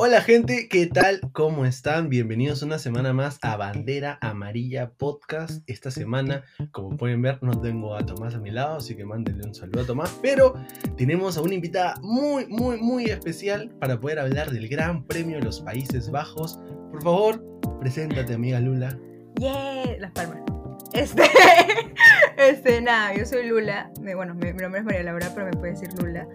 Hola gente, ¿qué tal? ¿Cómo están? Bienvenidos una semana más a Bandera Amarilla Podcast. Esta semana, como pueden ver, no tengo a Tomás a mi lado, así que mándenle un saludo a Tomás. Pero tenemos a una invitada muy, muy, muy especial para poder hablar del Gran Premio de los Países Bajos. Por favor, preséntate, amiga Lula. Yeah, Las Palmas. Este, este, nada, yo soy Lula. Bueno, mi, mi nombre es María Laura, pero me puede decir Lula.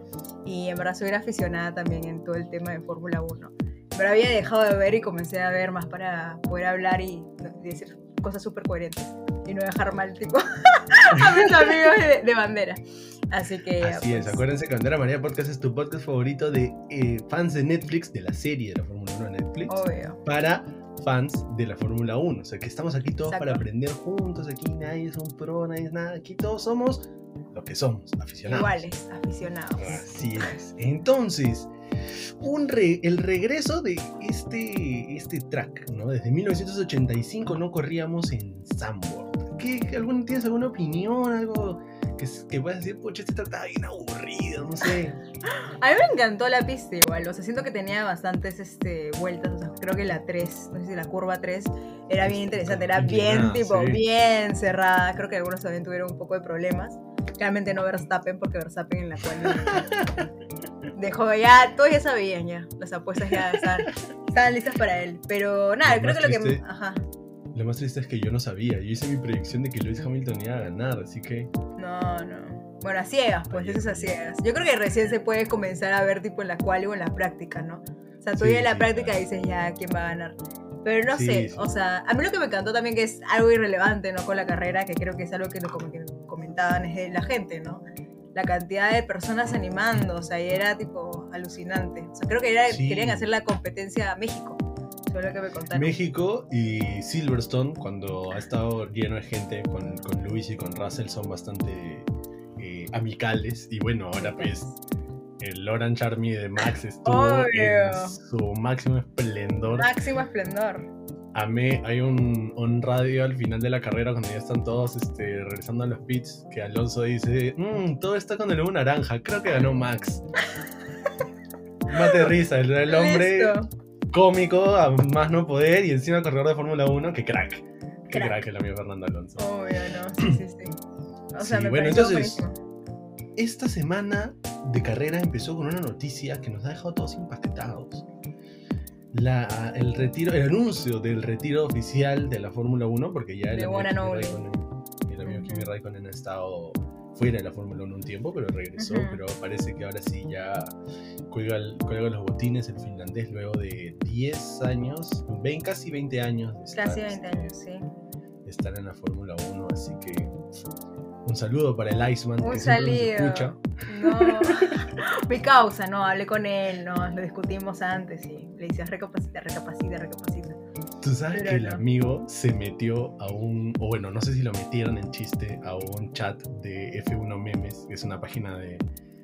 Y en verdad soy aficionada también en todo el tema de Fórmula 1. Pero había dejado de ver y comencé a ver más para poder hablar y, decir cosas súper coherentes. Y no dejar mal, tipo, a mis amigos de, de bandera. Así que. Así es, pues, acuérdense que Bandera Amarilla Podcast es tu podcast favorito de eh, fans de Netflix, de la serie de la Fórmula 1 de Netflix, Obvio. para fans de la Fórmula 1. O sea, que estamos aquí todos Exacto. para aprender juntos. Aquí nadie es un pro, nadie es nada. Aquí todos somos lo que somos, aficionados. Iguales, aficionados. Así es. Entonces, un re- el regreso de este, este track, ¿no? Desde 1985 no corríamos en Zandvoort. ¿Qué, algún, ¿Tienes alguna opinión? Algo que, que puedas decir, pucha, este track estaba bien aburrido, no sé. A mí me encantó la pista igual, o sea, siento que tenía bastantes este, vueltas, o sea, creo que la 3, no sé si la curva 3, era bien interesante, era bien tipo, sí. bien cerrada, creo que algunos también tuvieron un poco de problemas, realmente no Verstappen, porque Verstappen en la cual dejó ya, todos ya sabían ya, las apuestas ya estaban, estaban listas para él, pero nada, creo que lo que... Ajá, Lo más triste es que yo no sabía. Yo hice mi predicción de que Lewis Hamilton iba a ganar, así que. no, no. Bueno, a ciegas, pues, eso es a ciegas. Yo creo que recién se puede comenzar a ver tipo en la cual o en la práctica, ¿no? O sea, tú Sí, ya en la sí, práctica claro. dices ya quién va a ganar. Pero no Sí, sé, o sea, a mí lo que me encantó también que es algo irrelevante, ¿no? Con la carrera, que creo que es algo que, que comentaban es de la gente, ¿no? La cantidad de personas animando, o sea, y era tipo alucinante. O sea, creo que era- querían hacer la competencia a México. Fue lo que me contaron. México y Silverstone, cuando ha estado lleno de gente con, con Lewis y con Russell, son bastante eh, amicales. Y bueno, ahora pues el Orange Army de Max estuvo Obvio. en su máximo esplendor. Máximo esplendor. Amé, hay un, un radio al final de la carrera cuando ya están todos este, regresando a los pits, que Alonso dice, "Mm, todo está con el humo naranja, creo que ganó Max. Mate risa, el, el hombre Listo. Cómico a más no poder y encima corredor de Fórmula 1, que crack. Que Crack. crack el amigo Fernando Alonso. Obvio, no, sí, sí, sí. O sea, Sí, me bueno, entonces- buenísimo. Esta semana de carrera empezó con una noticia que nos ha dejado todos impactados. La, el retiro, el anuncio del retiro oficial de la Fórmula 1, porque ya el De amigo, Kimi. Raikkonen, el amigo Kimi. Raikkonen ha estado fuera de la Fórmula 1 un tiempo, pero regresó, Ujú. pero parece que ahora sí ya cuelga, el- cuelga los botines el finlandés luego de 10 años, 20, casi 20 años de estar, Casi 20 este, años, sí. estar en la Fórmula 1, así que un saludo para el Iceman Un que siempre nos saludo. escucha. No, mi causa, no, hablé con él, no, lo discutimos antes y le decías recapacita, recapacita, recapacita. Tú sabes Pero que el no. amigo se metió a un, o bueno, no sé si lo metieron en chiste, a un chat de F1 Memes, que es una página de,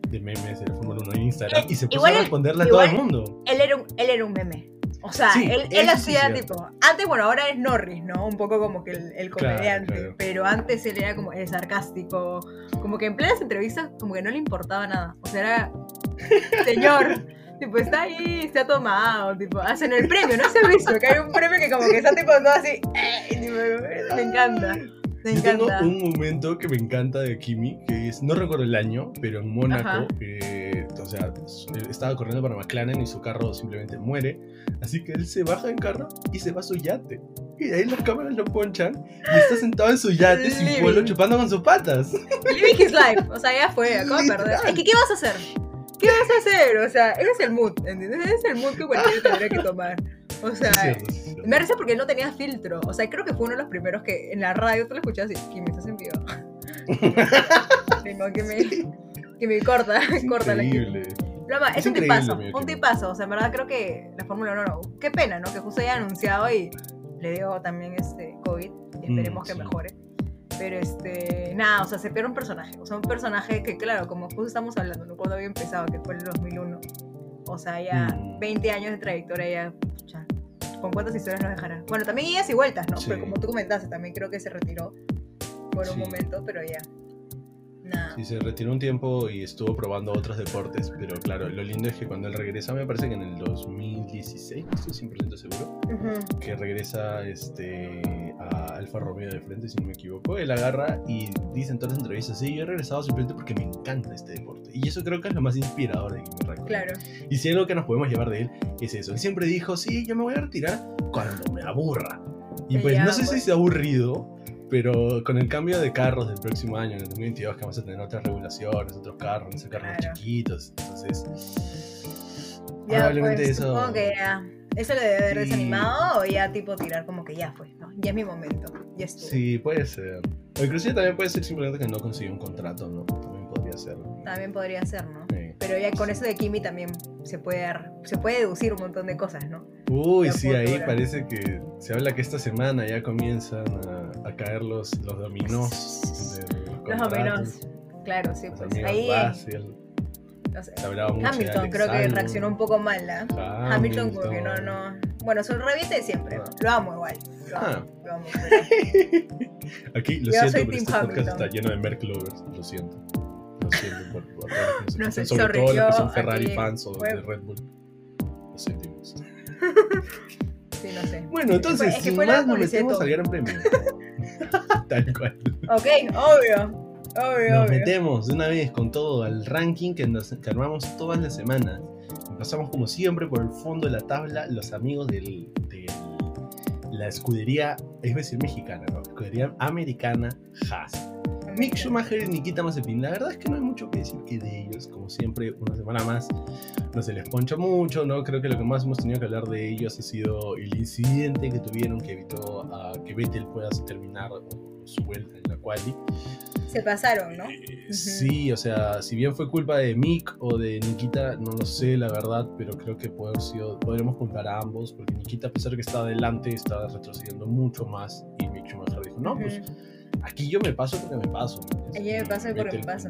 de memes de la Fórmula 1 en Instagram, Eh, y se puso igual a responderle a todo el mundo. Él era un, él era un meme. O sea, Sí, él, él sí hacía tipo. Antes, bueno, ahora es Norris, ¿no? Un poco como que el, el Claro, comediante. claro. Pero antes él era como el sarcástico. Como que en plenas entrevistas, como que no le importaba nada. O sea, era. Señor. Tipo, está ahí, se ha tomado, tipo, hacen el premio, ¿no se ha visto? Que hay un premio que como que está tipo todo así, eh, tipo, me encanta, me Yo tengo encanta. un momento que me encanta de Kimi, que es, no recuerdo el año, pero en Mónaco, eh, o sea, estaba corriendo para McLaren y su carro simplemente muere, así que él se baja del carro y se va a su yate. Y ahí las cámaras lo ponchan y está sentado en su yate sin Living. vuelo chupando con sus patas. Living his life, o sea, ya fue, acabo de perder. Es que, ¿qué vas a hacer? ¿Qué vas a hacer? O sea, ese es el mood, ¿entiendes? Ese es el mood que cualquiera tendría que tomar. O sea, Sí, sí, me risa porque él no tenía filtro. O sea, creo que fue uno de los primeros que en la radio tú lo escuchabas y, ¿qué me estás en vivo? Tengo que me, que me corta, corta la Increíble. No, ma, es, Es un tipazo, amigo un tipazo. O sea, en verdad creo que la Fórmula 1 no. Qué pena, ¿no? Que justo haya anunciado y le dio también este COVID. Y esperemos Mm, que mejore. Pero este, nada, o sea, se pierde un personaje. O sea, un personaje que, claro, como justo estamos hablando, ¿no? Cuando había empezado, que fue en el 2001. O sea, ya Mm. 20 años de trayectoria, ya, pucha, ¿con cuántas historias nos dejará? Bueno, también idas y vueltas, ¿no? Sí. Pero como tú comentaste, también creo que se retiró por un momento, pero ya. Sí, se retiró un tiempo y estuvo probando otros deportes, pero claro, lo lindo es que cuando él regresa, me parece que en el 2016, no estoy 100% seguro, Ujú. que regresa este, a Alfa Romeo de frente, si no me equivoco, él agarra y dice en todas las entrevistas, sí, yo he regresado simplemente porque me encanta este deporte. Y eso creo que es lo más inspirador de Kimi Raikkonen. Claro. Y si hay algo que nos podemos llevar de él, es eso. Él siempre dijo, sí, yo me voy a retirar cuando me aburra. Y pues ya, no sé si pues. se ha aburrido, pero con el cambio de carros del próximo año, en el 2022, que vamos a tener otras regulaciones, otros carros, ser carros Claro. chiquitos. Entonces, Ya, probablemente pues, eso... supongo que ya. Eso le debe haber Sí. desanimado o ya tipo tirar como que ya fue, ¿no? Ya es mi momento, ya estuvo. Sí, puede ser. O inclusive también puede ser simplemente que no consiguió un contrato, ¿no? También podría ser. También podría ser, ¿no? Sí. Pero ya con eso de Kimi también se puede, dar- se puede deducir un montón de cosas, ¿no? Uy, sí, ahí parece que se habla que esta semana ya comienzan a, a caer los, los dominós. Los menos. Claro, sí, pues ahí. Russell. no sé. Hamilton creo que reaccionó un poco mal, ¿ah? Hamilton como que no, no. Bueno, su reviente de siempre. Ah. Lo amo igual. Lo amo. Ah. Lo amo. Aquí, lo Yo siento, pero este podcast Hamilton. está lleno de Merck lovers. Lo siento. Lo siento por, por No sé, sobre sorry, todo los que son Ferrari aquí- fans o de. Red Bull. Lo sentimos. Sí, no sé. Bueno, entonces, Es que más, nos metemos al gran premio. Tal cual. Ok, obvio. Obvio, Nos obvio. metemos de una vez con todo al ranking que, nos, que armamos todas las semanas. Empezamos como siempre por el fondo de la tabla, los amigos del, de la escudería, es decir, mexicana, ¿no? Escudería americana Haas. Mick Schumacher y Nikita Mazepin, la verdad es que no hay mucho que decir que de ellos, como siempre, una semana más no se les poncha mucho, ¿no? Creo que lo que más hemos tenido que hablar de ellos ha sido el incidente que tuvieron que evitó a que Vettel pueda terminar su vuelta en la quali. Se pasaron, ¿no? Eh, Sí, o sea, si bien fue culpa de Mick o de Nikita, no lo sé, la verdad, pero creo que sido, podremos culpar a ambos, porque Nikita, a pesar de que estaba adelante, estaba retrocediendo mucho más, y Mick Schumacher dijo, no, pues Ujú. Aquí yo me paso porque me paso. ¿me Allí me paso porque me paso.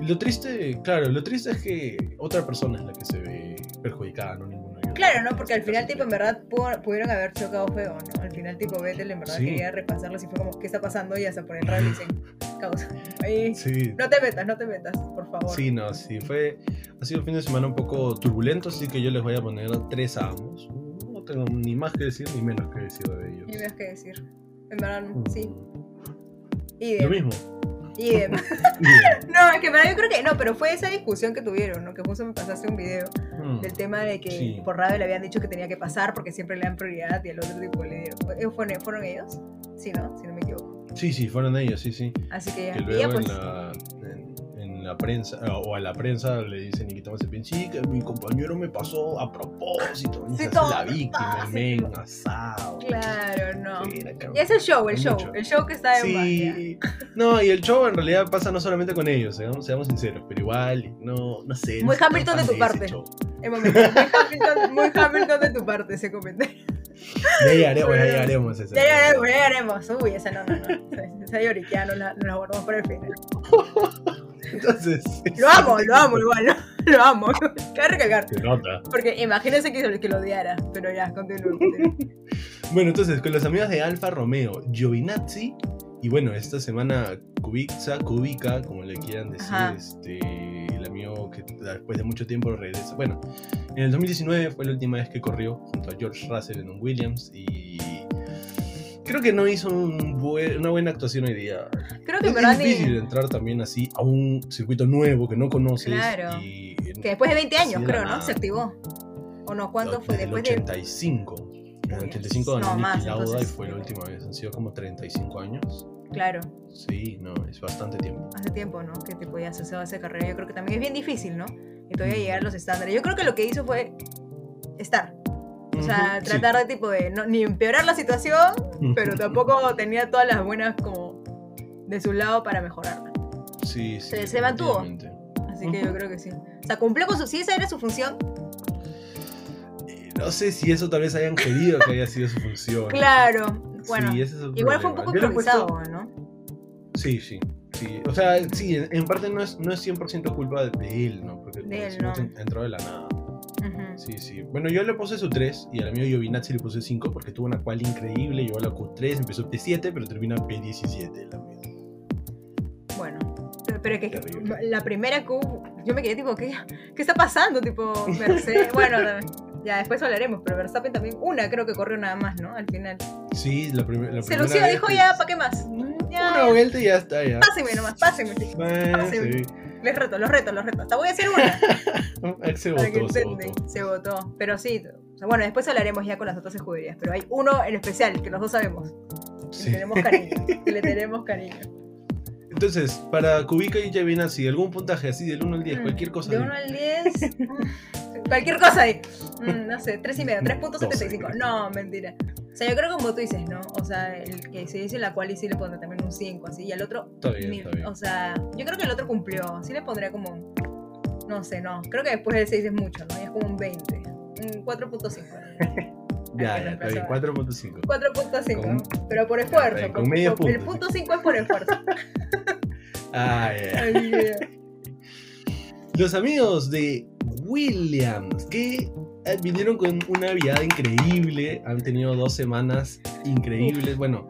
Lo triste, claro, lo triste es que otra persona es la que se ve perjudicada, no ninguno. Claro, ¿no? Porque al final, tipo, en verdad pu- pudieron haber chocado feo, ¿no? Al final, tipo, Vettel en verdad Sí. quería repasarlos y fue como, ¿qué está pasando? Y hasta por el radio dicen, causa. Ahí, Sí, no te metas, no te metas, por favor. Sí, no, sí, fue. Ha sido un fin de semana un poco turbulento, así que yo les voy a poner tres a ambos. No tengo ni más que decir ni menos que decir de ellos. Y ves qué decir. En verdad, Mm, sí. Lo Idem. mismo. Idem. No, es que verdad yo creo que no, pero fue esa discusión que tuvieron, ¿no? Que justo me pasaste un video Mm. del tema de que Sí. por radio le habían dicho que tenía que pasar porque siempre le dan prioridad y al otro tipo le dieron. ¿Eh, ¿Fueron, fueron ellos? Sí, ¿no? Si no me equivoco. Sí, sí, fueron ellos, sí, sí. Así que ya. Que ya, luego pues. en, la, en, en la prensa, ah, o a la prensa le dice Nikita Mazepin, sí, que mi compañero me pasó a propósito. Y Sí, se todo la víctima, el men, asado. Claro, no. Y es el show, el show. mucho. El show que está de. Sí, no, y el show en realidad pasa no solamente con ellos, seamos, seamos sinceros, pero igual, no, no sé. Muy no Hamilton de tu parte. El momento. Muy Hamilton, muy Hamilton de tu parte ese comentario. Ya llegaremos, ya llegaremos. Ya llegaremos, ya llegaremos. Uy, esa no, no, no. Esa- Esa lloriquea no la, no la guardamos para el final. Entonces. Lo amo, lo amo igual, ¿no? Lo amo. Cabe recalcar. Se nota. Porque imagínense que, que lo odiara. Pero ya, continúo. Bueno, entonces, con los amigos de Alfa Romeo, Giovinazzi, y bueno, esta semana Kubica, Kubica, como le quieran decir, Ajá. este, el amigo que después de mucho tiempo regresa. Bueno, en el 2019 fue la última vez que corrió junto a George Russell en un Williams y creo que no hizo un buen- una buena actuación hoy día. Creo que Es, difícil entrar también así a un circuito nuevo que no conoces. Claro. Y, Que después de 20 años, creo, ¿no? Se activó. ¿O no? ¿Cuánto fue? Después el de. 85. En el Uy, 85 ganó no, Niki más, Lauda y entonces. fue la última vez. Han sido como 35 años. Claro, Sí, no, es bastante tiempo. hace tiempo, ¿no? Que ya se hizo esa carrera. Yo creo que también es bien difícil, ¿no? Y todavía llegar a los estándares. Yo creo que lo que hizo fue estar. O sea, sí. tratar de tipo de no, ni empeorar la situación, pero tampoco tenía todas las buenas como de su lado para mejorarla. Sí, sí. se- se mantuvo. Así que yo creo que sí. O sea, cumplió con su. Si esa era su función, No sé si eso tal vez hayan querido que haya sido su función. claro. Bueno, Sí, es igual fue un poco puesto- improvisado, ¿no? Sí, sí. Sí, o sea, sí, en, parte no es, no es 100% culpa de él, ¿no? Porque De como él, no. en- entró de la nada. Sí, sí. Bueno, yo le puse su 3 y al amigo Giovinazzi le puse 5 porque tuvo una cual increíble. Llegó a la Q3, empezó P7, pero termina P17 el amigo. Bueno, Pero es que Terrible. la primera hubo, yo me quedé tipo, ¿qué, qué está pasando? Tipo, Mercedes. bueno, ya después hablaremos, pero Verstappen también, una creo que corrió nada más, ¿no? Al final. Sí, la, prim- la Se primera lució, vez dijo ya, ¿para qué más? Ya, Una vuelta y ya está, ya. Pásenme nomás, pásenme. Pásenme. sí. Les reto, los reto, los reto. Hasta voy a hacer una. Se que votó, se votó. Se votó. Pero sí, o sea, bueno, después hablaremos ya con las otras escuderías. Pero hay uno en especial que los dos sabemos. Que Sí. le tenemos cariño. Que le tenemos cariño. Entonces, para Kubica y Giovinazzi, algún puntaje así del 1 al 10, Mm, cualquier cosa. De di. 1 al 10. cualquier cosa ahí. Mm, no sé, 3 y medio, 3.75. Doce. No, mentira. O sea, yo creo como tú dices, ¿no? O sea, el que se dice la cual y sí le pondré también un 5, así. Y al otro. Está bien, ni- está bien. O sea, yo creo que el otro cumplió. Sí le pondría como. No sé, no. Creo que después del 6 es mucho, ¿no? Y es como un 20. Un 4.5. Ya, ya, está bien, pasó. 4.5. 4.5, Con- pero por esfuerzo. bien, por- con medio por- El punto, punto 5 es por esfuerzo. Ah, ya. Ay, yeah. Los amigos de Williams, que eh, vinieron con una viada increíble, han tenido dos semanas increíbles, bueno,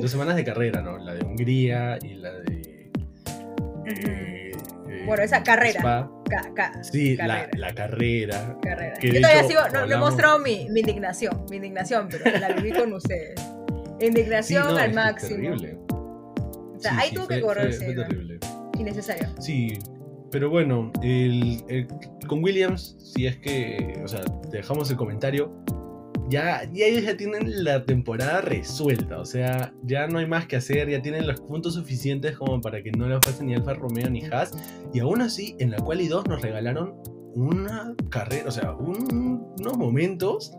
dos semanas de carrera, ¿no? La de Hungría y la de... eh, eh, Bueno, esa carrera. Spa. Ca- ca- Sí, la, carrera. la carrera. Yo todavía hecho, sigo, no, no he mostrado mi, mi indignación, mi indignación, pero la viví con ustedes. Sí, Indignación no, al máximo. Terrible. O sea, Sí, ahí sí, tuvo que correr, fue- fue terrible. innecesario. Sí, pero bueno, el, el- con Williams, si es que, o sea, te dejamos el comentario, ya, ya ellos ya tienen la temporada resuelta, o sea, ya no hay más que hacer, ya tienen los puntos suficientes como para que no le pasen ni Alfa Romeo ni Haas, y aún así, en la cual y dos nos regalaron una carrera, o sea, un- unos momentos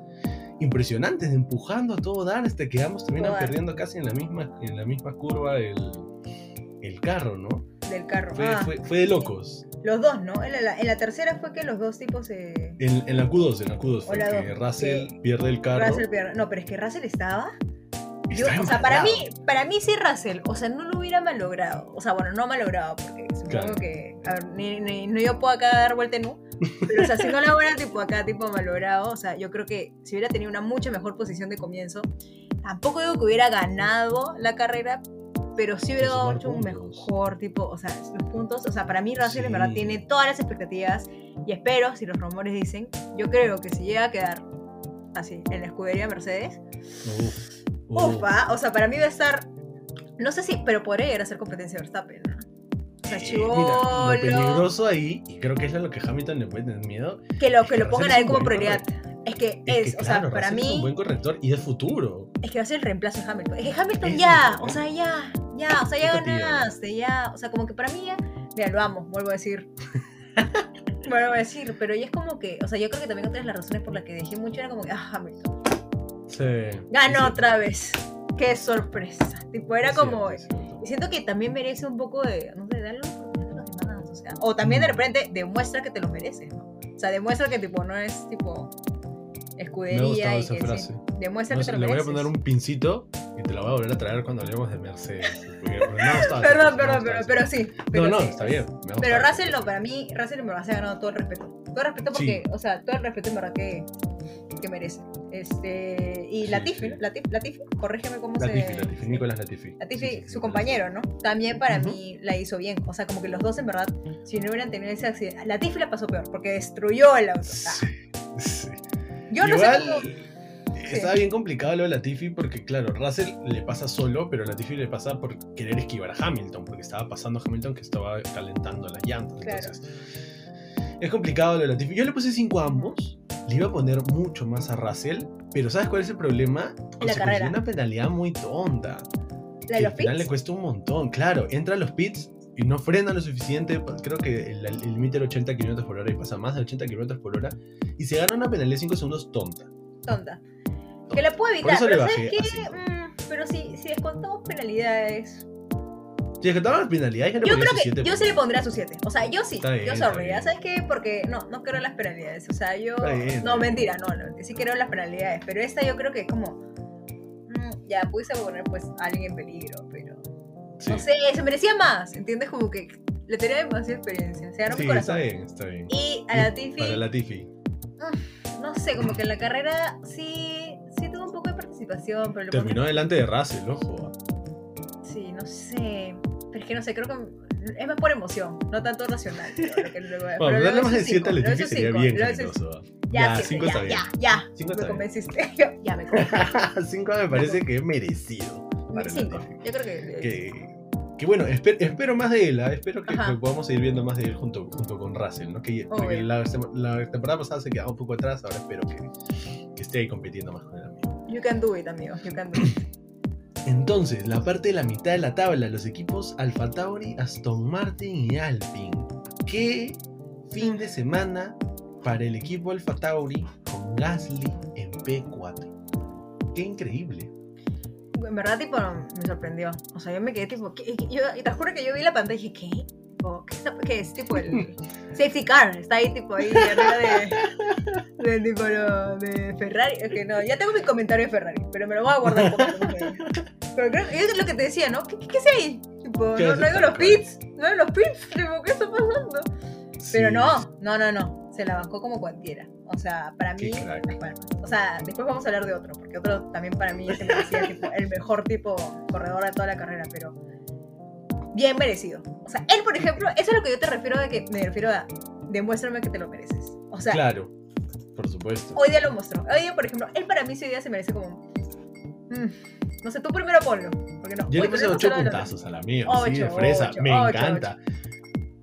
impresionantes empujando a todo dar hasta que ambos terminan perdiendo casi en la misma, en la misma curva el, el carro, ¿no? Del carro. Fue, Ah, fue, fue de locos. Los dos, ¿no? En la, en la tercera fue que los dos tipos se. En, en la Q2, en la Q2, fue la que Russell pierde el carro. Russell pierde- No, pero es que Russell estaba. Yo- o sea, para mí, para mí sí Russell, o sea, no lo hubiera malogrado. O sea, bueno, no malogrado, porque supongo Claro. que, a ver, ni, yo puedo acá dar vuelta en U, pero o sea, si no la hubiera tipo acá, tipo malogrado, o sea, yo creo que si hubiera tenido una mucha mejor posición de comienzo, tampoco digo que hubiera ganado la carrera, pero sí hubiera hecho un mejor tipo, o sea, los puntos, o sea, para mí Russell en verdad Sí. tiene todas las expectativas y espero, si los rumores dicen, yo creo que si llega a quedar así en la escudería Mercedes, Uf, uf. Ufa, o sea, para mí va a estar. No sé si, pero podría llegar a ser competencia de Verstappen, ¿no? O sea, chivolo. Mira, lo peligroso ahí, y creo que eso es lo que Hamilton le puede tener miedo, que lo, que que lo pongan Russell a es él un como prioridad. Es que es, es, que, o sea, claro, para Russell es un mí. buen corrector y de futuro. Es que va a ser el reemplazo de Hamilton. Es que Hamilton es ya, o sea, ya, ya, o sea, ya ganaste, ya. O sea, como que para mí ya. Mira, lo amo, vuelvo a decir. vuelvo a decir, pero ya es como que, o sea, yo creo que también otra de las razones por las que dejé mucho era como que, ah, Hamilton. Sí. Ganó otra vez. Qué sorpresa. Tipo, era como. Y siento que también merece un poco de, no sé, darle los. O, sea, o también de Mm. repente demuestra que te lo mereces, ¿no? O sea, demuestra que tipo no es tipo Me ha escudería gustado y esa que frase. sí, demuestra No que sé, te lo le voy a poner un pincito y te la voy a volver a traer cuando hablemos de Mercedes. no, Perdón, perdón, pero, pero sí. pero No, no, sí. está bien. Pero. Russell no, para mí, Russell me ha ganado todo el respeto. Todo el respeto porque, o sea, todo el respeto en verdad que, que merece. Este, y Sí, Latifi. Latifi, Latifi, corrígeme cómo Latifi, se... Latifi, Nicolás Latifi. Latifi, su compañero, ¿no? También para Ujú. mí la hizo bien. O sea, como que los dos en verdad, si no hubieran tenido ese accidente, Latifi la pasó peor porque destruyó el auto. Ah, Sí, Yo no Igual, sé cómo... Estaba bien complicado lo de Latifi porque, claro, Russell le pasa solo, pero Latifi le pasa por querer esquivar a Hamilton, porque estaba pasando a Hamilton que estaba calentando las llantas. Claro. Entonces, es complicado lo de Latifi. Yo le puse 5 a ambos, le iba a poner mucho más a Russell, pero ¿sabes cuál es el problema? La Se carrera. una penalidad muy tonta. La que de los al final pits. le cuesta un montón. Claro, entra a los pits y no frena lo suficiente. Creo que el límite era 80 km por hora y pasa más de 80 km por hora. Y se gana una penalidad de 5 segundos tonta. Tonta. Que la puedo evitar, le pero bajé ¿sabes qué? a. Mm, pero si, si descontamos penalidades, Si descartaban las penalidades, yo creo que yo por- sí le pondría su 7. O sea, yo sí. Bien, yo sorry. ¿Sabes qué? Porque no, no creo en las penalidades. O sea, yo. Bien, no, mentira, no, no. Sí creo en las penalidades. Pero esta yo creo que es como. mm, ya, pudiste poner pues a alguien en peligro. Sí. No sé, se merecía más. ¿Entiendes? Como que le tenía demasiada experiencia. Se ganó Sí, mi corazón. está bien, está bien. Y a la Tiffy. Para Latifi. No sé, como que en la carrera sí. Sí tuvo un poco de participación, pero Terminó delante de Russell, ojo. Sí, no sé. Pero es que no sé, creo que es más por emoción, no tanto racional. Bueno, darle más de es 7 a Leticia es sería bien generoso. Ya, Ya, sí, 5 ya, está bien. ya, ya, Cinco me convenciste. ya me convenciste. 5 me parece que es merecido. Cinco. Yo creo que. Que, que bueno, espe- espero más de él, ¿ah? espero que, que podamos seguir viendo más de él junto, junto con Russell, ¿no? Que, porque la, la temporada pasada se quedaba un poco atrás, ahora espero que, que esté ahí compitiendo más con el amigo. You can do it, amigos. You can do it. Entonces, la parte de la mitad de la tabla, los equipos Alfa Tauri, Aston Martin y Alpine. ¿Qué fin de semana para el equipo Alfa Tauri con Gasly en P4? Qué increíble. En verdad, tipo, me sorprendió. O sea, yo me quedé tipo. ¿qué? Yo, y te juro que yo vi la pantalla y dije, ¿qué? Tipo, ¿Qué, está- qué es? Tipo el safety car. Está ahí, tipo, ahí arriba de. De tipo lo de Ferrari. Es que no, ya tengo mi comentario de Ferrari, pero me lo voy a guardar un poco. Pero creo que es lo que te decía, ¿no? ¿Qué, qué, qué es ahí? Tipo, ¿Qué no, no hay los pits. No hay los pits. Tipo, ¿qué está pasando? Pero no, no, no, no. Se la bancó como cualquiera. O sea, para mí. palmas. O sea, después vamos a hablar de otro, porque otro también para mí se merecía tipo, el mejor tipo corredor de toda la carrera, pero bien merecido. O sea, él, por ejemplo, eso es lo que yo te refiero de que me refiero a demuéstrame que te lo mereces. O sea, Claro, por supuesto. hoy día lo mostró. Hoy día, por ejemplo, él para mí ese día se merece como. mm, no sé, tú primero ponlo. Porque no, Yo le puse tenemos 8 que hablar de lo puntazos a la mía, Ocho, de fresa, ocho, me ocho, encanta.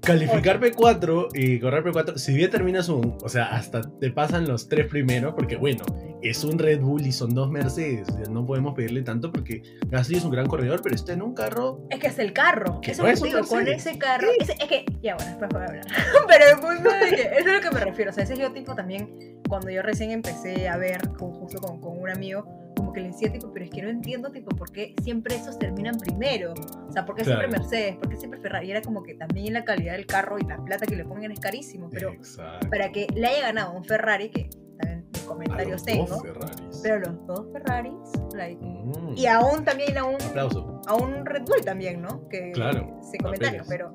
Calificar P4 y correr P4, si bien terminas un, o sea, hasta te pasan los tres primeros, porque bueno, es un Red Bull y son dos Mercedes, no podemos pedirle tanto porque Gasly es un gran corredor, pero está en un carro Es que es el carro. Que Eso no es es digo, con ese carro. es que, ya bueno, después voy a hablar. Pero el punto de que eso es a lo que me refiero. O sea, ese yo tipo también, cuando yo recién empecé a ver, con, justo con, con un amigo, que le decía tipo, pero es que no entiendo tipo por qué siempre esos terminan primero. O sea, ¿por qué siempre. Mercedes? ¿Por qué siempre Ferrari? Y era como que también la calidad del carro y la plata que le pongan es carísimo. Pero Exacto. para que le haya ganado un Ferrari, que también mis comentarios tengo, dos Ferraris. pero los dos Ferraris, like, Mm. y aún también Aplauso. a un Red Bull también, ¿no? Que Claro, sin comentarios, papeles.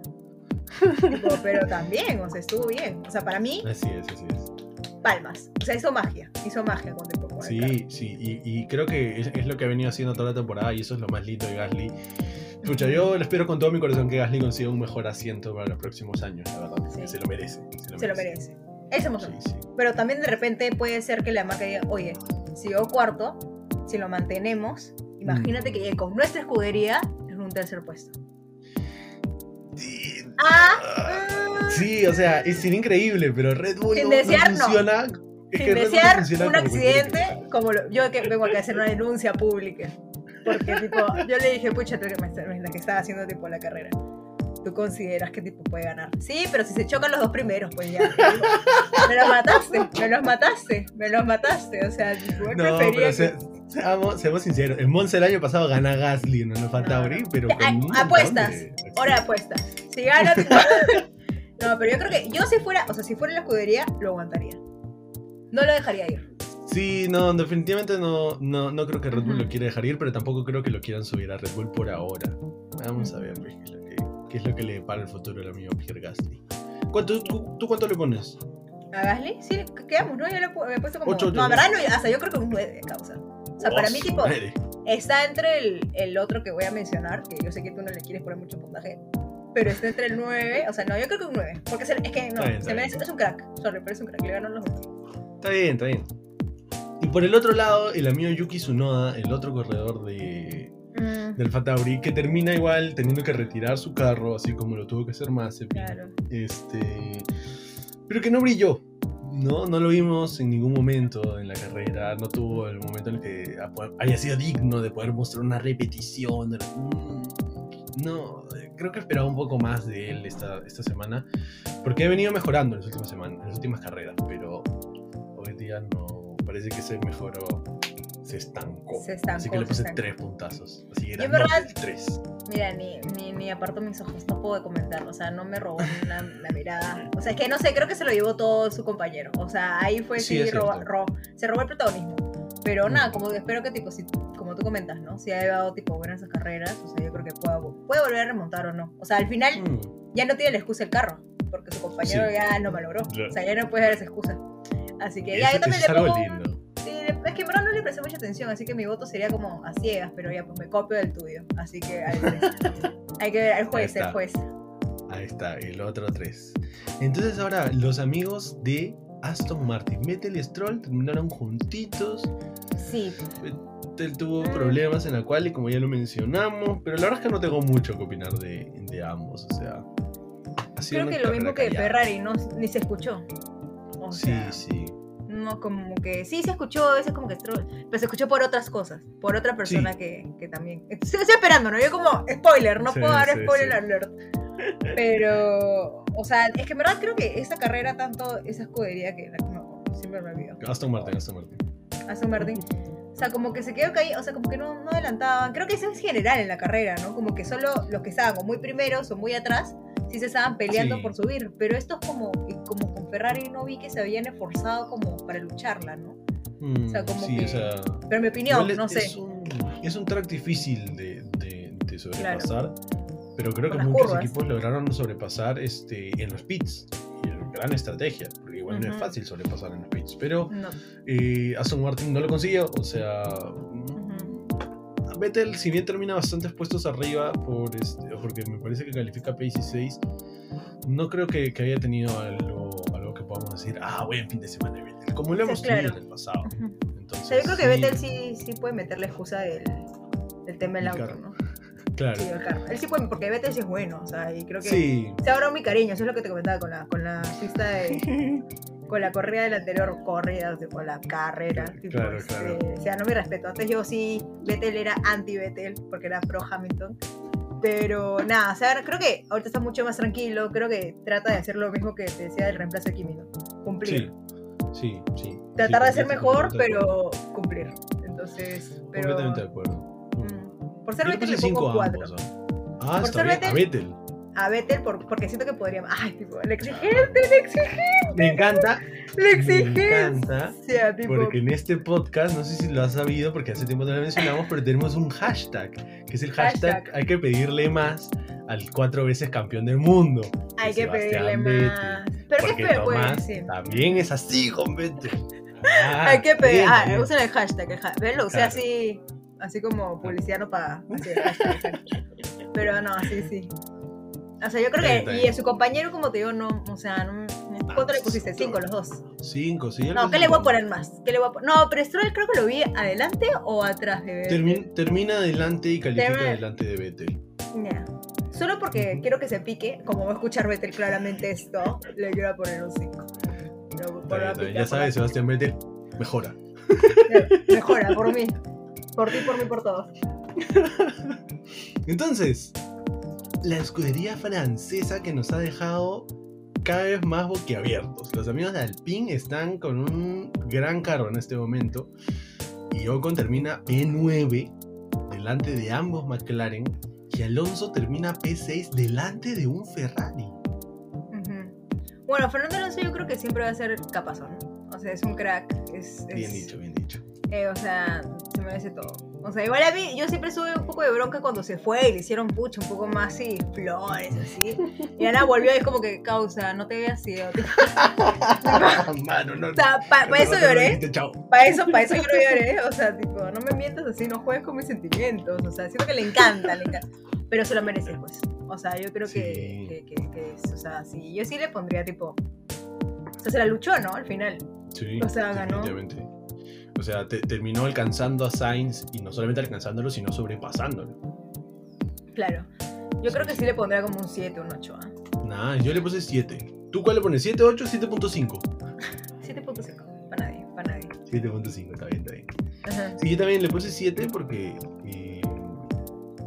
pero tipo, pero también, o sea, estuvo bien. O sea, para mí, Así es, así es. Palmas. O sea, hizo magia, hizo magia con el, el Sí, sí, y, y creo que es, es lo que ha venido haciendo toda la temporada y eso es lo más lindo de Gasly. Escucha, yo le espero con todo mi corazón que Gasly consiga un mejor asiento para los próximos años, la verdad. Sí. Se lo merece. Se lo merece. Se mostró. Sí, sí. Pero también de repente puede ser que la marca diga, oye, si yo cuarto, si lo mantenemos, imagínate Mm. que con nuestra escudería en un tercer puesto. Sí, Ah, sí, o sea, es increíble, pero Red Bull Sin no, desear, no. funciona. Es sin que no desear funciona un como accidente, como lo- yo que vengo acá a hacer una denuncia pública. Porque, tipo, yo le dije, pucha, tú que me la que estaba haciendo, tipo, la carrera. ¿Tú consideras que, tipo, puede ganar? Sí, pero si se chocan los dos primeros, pues ya. Me los mataste, me los mataste, me los mataste. O sea, tipo, yo No, prefería pero que- se- seamos, seamos sinceros. En Monza el año pasado gana Gasly, no nos falta abrir, pero Ah, con apuestas, Hora de apuesta. Si gana. No, pero yo creo que yo si fuera, o sea, si fuera en la escudería, lo aguantaría. No lo dejaría ir. Sí, no, definitivamente no, no, no creo que Red Bull lo quiera dejar ir, pero tampoco creo que lo quieran subir a Red Bull por ahora. Vamos a ver pues, qué, es lo que, qué es lo que le para el futuro al amigo Pierre Gasly. ¿Cuánto, tú, tú cuánto le pones? ¿A Gasly? Sí, quedamos, ¿no? Yo le he puesto como... Ocho, ocho, no, ocho. verdad, no, hasta yo creo que un 9 de causa. O sea, para mí, tipo, madre. está entre el, el otro que voy a mencionar, que yo sé que tú no le quieres poner mucho puntaje, pero está entre el 9, o sea, no, yo creo que un 9, porque es que no, bien, se merece, es un crack, sorry, pero es un crack, le ganó los dos. Está bien, está bien. Y por el otro lado, el amigo Yuki Tsunoda, el otro corredor de, Mm, del Fatauri, que termina igual teniendo que retirar su carro, así como lo tuvo que hacer Mazepin. claro. Este. Pero que no brilló. No, no lo vimos en ningún momento en la carrera. No tuvo el momento en el que haya sido digno de poder mostrar una repetición. No, creo que esperaba un poco más de él esta, esta semana. Porque ha venido mejorando en las últimas semanas, en las últimas carreras. Pero hoy día no. Parece que se mejoró. Se estancó. Se estancó, Así que le se puse tres puntazos. Así que Yo, en era verdad, tres. Mira, ni, ni, ni aparto mis ojos, no puedo comentarlo, o sea, no me robó ni una, la mirada. O sea, es que no sé, creo que se lo llevó todo su compañero. O sea, ahí fue Sí, sí, roba- ro- se robó el protagonismo. Pero nada, Mm. como que espero que tipo, si, como tú comentas, ¿no? Si ha llevado tipo buenas esas carreras, o sea, yo creo que pueda, puede volver a remontar o no. O sea, al final Mm. ya no tiene la excusa el carro, porque su compañero Sí. ya lo malogró. Claro. O sea, ya no puede dar esa excusa. Así que ya, yo también le pongo es que en verdad no le presté mucha atención, así que mi voto sería como a ciegas, pero ya pues me copio del tuyo. Así que hay, hay que ver al juez, Ahí está. el juez. Ahí está, el otro 3. Entonces ahora los amigos de Aston Martin, Vettel y Stroll terminaron juntitos. Sí. Vettel tuvo problemas en la cual y como ya lo mencionamos, pero la verdad es que no tengo mucho que opinar de, de ambos, o sea... ha sido Creo que lo mismo que callada. Ferrari, no, ni se escuchó. O Sí, sea, sí. No, como que sí se escuchó, a veces como que pero se escuchó por otras cosas, por otra persona Sí. que, que también. Estoy, estoy esperando, ¿no? Yo como, spoiler, no Sí, puedo dar sí, spoiler alert. Pero, o sea, es que en verdad creo que esa carrera, tanto esa escudería que no, siempre me olvido, Aston Martin, Aston Martin. Aston Martin, o sea, como que se quedó caído, o sea, como que no, no adelantaban. Creo que eso es general en la carrera, ¿no? Como que solo los que estaban o muy primeros o muy atrás sí se estaban peleando Sí. por subir. Pero estos como, que- como con Ferrari no vi que se habían esforzado como para lucharla, ¿no? Mm, sea, como sí, que- o sea... Pero en mi opinión, no es, sé. Es un, es un track difícil de, de- de sobrepasar, pero creo Con que muchos curvas. equipos lograron sobrepasar este, en los pits. Y es gran estrategia, porque igual no es fácil sobrepasar en los pits. Pero No. eh, Aston Martin no lo consiguió, o sea... Vettel, si bien termina bastantes puestos arriba, por este, porque me parece que califica P16, no creo que, que haya tenido algo, algo que podamos decir, ah, buen fin de semana de Vettel, como lo Sí, hemos claro. tenido en el pasado. Entonces, yo creo que sí, Vettel sí, sí puede meter la excusa del, del tema del El auto. ¿no? Claro. Sí. Él sí puede, porque Vettel sí es bueno, o sea, y creo que Sí, se ahorró mi cariño, eso es lo que te comentaba con la, con la de, con la corrida de la anterior corrida, o la carrera. tipo, Claro, este, claro. O sea, no mi respeto. Antes yo sí, Vettel era anti-Vettel, porque era pro Hamilton. Pero nada, o sea, creo que ahorita está mucho más tranquilo, creo que trata de hacer lo mismo que te decía del reemplazo de Kimi, ¿no? Cumplir. sí, sí, sí. Tratar Sí, de ser mejor, pero cumplir. Entonces, pero... Completamente de acuerdo. mm, por ser Vettel le pongo 5 a 4. ambos. ¿ah? Por está ser bien, a Vettel. A Vettel por- porque siento que podría... Ay, tipo, la exigencia, la exigencia, Me encanta, la me exigencia. encanta, tipo, porque en este podcast, no sé si lo has sabido, porque hace tiempo no lo mencionamos, pero tenemos un hashtag, que es el hashtag, Hashtag. hay que pedirle más al cuatro veces campeón del mundo. hay que Sebastián pedirle Vettel. más. Pero qué feo, pues, sí. también es así con Vettel. Ah, Hay que pedir. Ah, usen el hashtag. El hashtag. ¿Ves? Lo usé Claro. así, así como publicidad no paga. Así, el hashtag, el hashtag. Pero no, sí, sí. O sea, yo creo está que. Y a su compañero, como te digo, no. O sea, no. ¿Cuánto le pusiste? Cinco, los dos. Cinco, sí. No, ¿qué le voy a poner más? ¿Qué le voy a pon- No, pero Stroll creo que lo vi adelante o atrás de Vettel. Termi- termina adelante y califica adelante de Vettel. Ya. Solo porque quiero que se pique, como va a escuchar Vettel claramente esto, le quiero poner un 5. Está bien, está bien. Ya sabes, Sebastián Vettel mejora. Mejora, por mí. Por ti, por mí, por todos. Entonces, la escudería francesa que nos ha dejado cada vez más boquiabiertos. Los amigos de Alpine están con un gran carro en este momento. Y Ocon termina P9 delante de ambos McLaren. Y Alonso termina P6 delante de un Ferrari. Bueno, Fernando Alonso yo creo que siempre va a ser capazón. O sea, es un crack. Es, es- Bien dicho, bien dicho. eh, o sea, se merece todo. O sea, igual a mí, yo siempre sube un poco de bronca cuando se fue y le hicieron pucho, un poco más así, flores, así. Y ahora volvió y es como que, causa, no te veas así. O Mano, no. sea, para eso lloré. Para eso, para eso yo no lloré. O sea, tipo, no me mientas así, no juegues con mis sentimientos. O sea, siento que le encanta, le encanta. Pero se lo merece, pues. O sea, yo creo que, Sí. que, que- que es, o sea, sí. Yo sí le pondría, tipo. O sea, se la luchó, ¿no? Al final. Sí, O sea, ganó. O sea, te- terminó alcanzando a Sainz y no solamente alcanzándolo, sino sobrepasándolo. Claro. Yo creo que sí le pondría como un 7, un 8. ¿ah? Nada, yo le puse 7. ¿Tú cuál le pones? ¿7, 8 7.5? 7.5. Para nadie, para nadie. 7.5, está bien, está bien. Ajá. Sí, yo también le puse 7 porque. eh,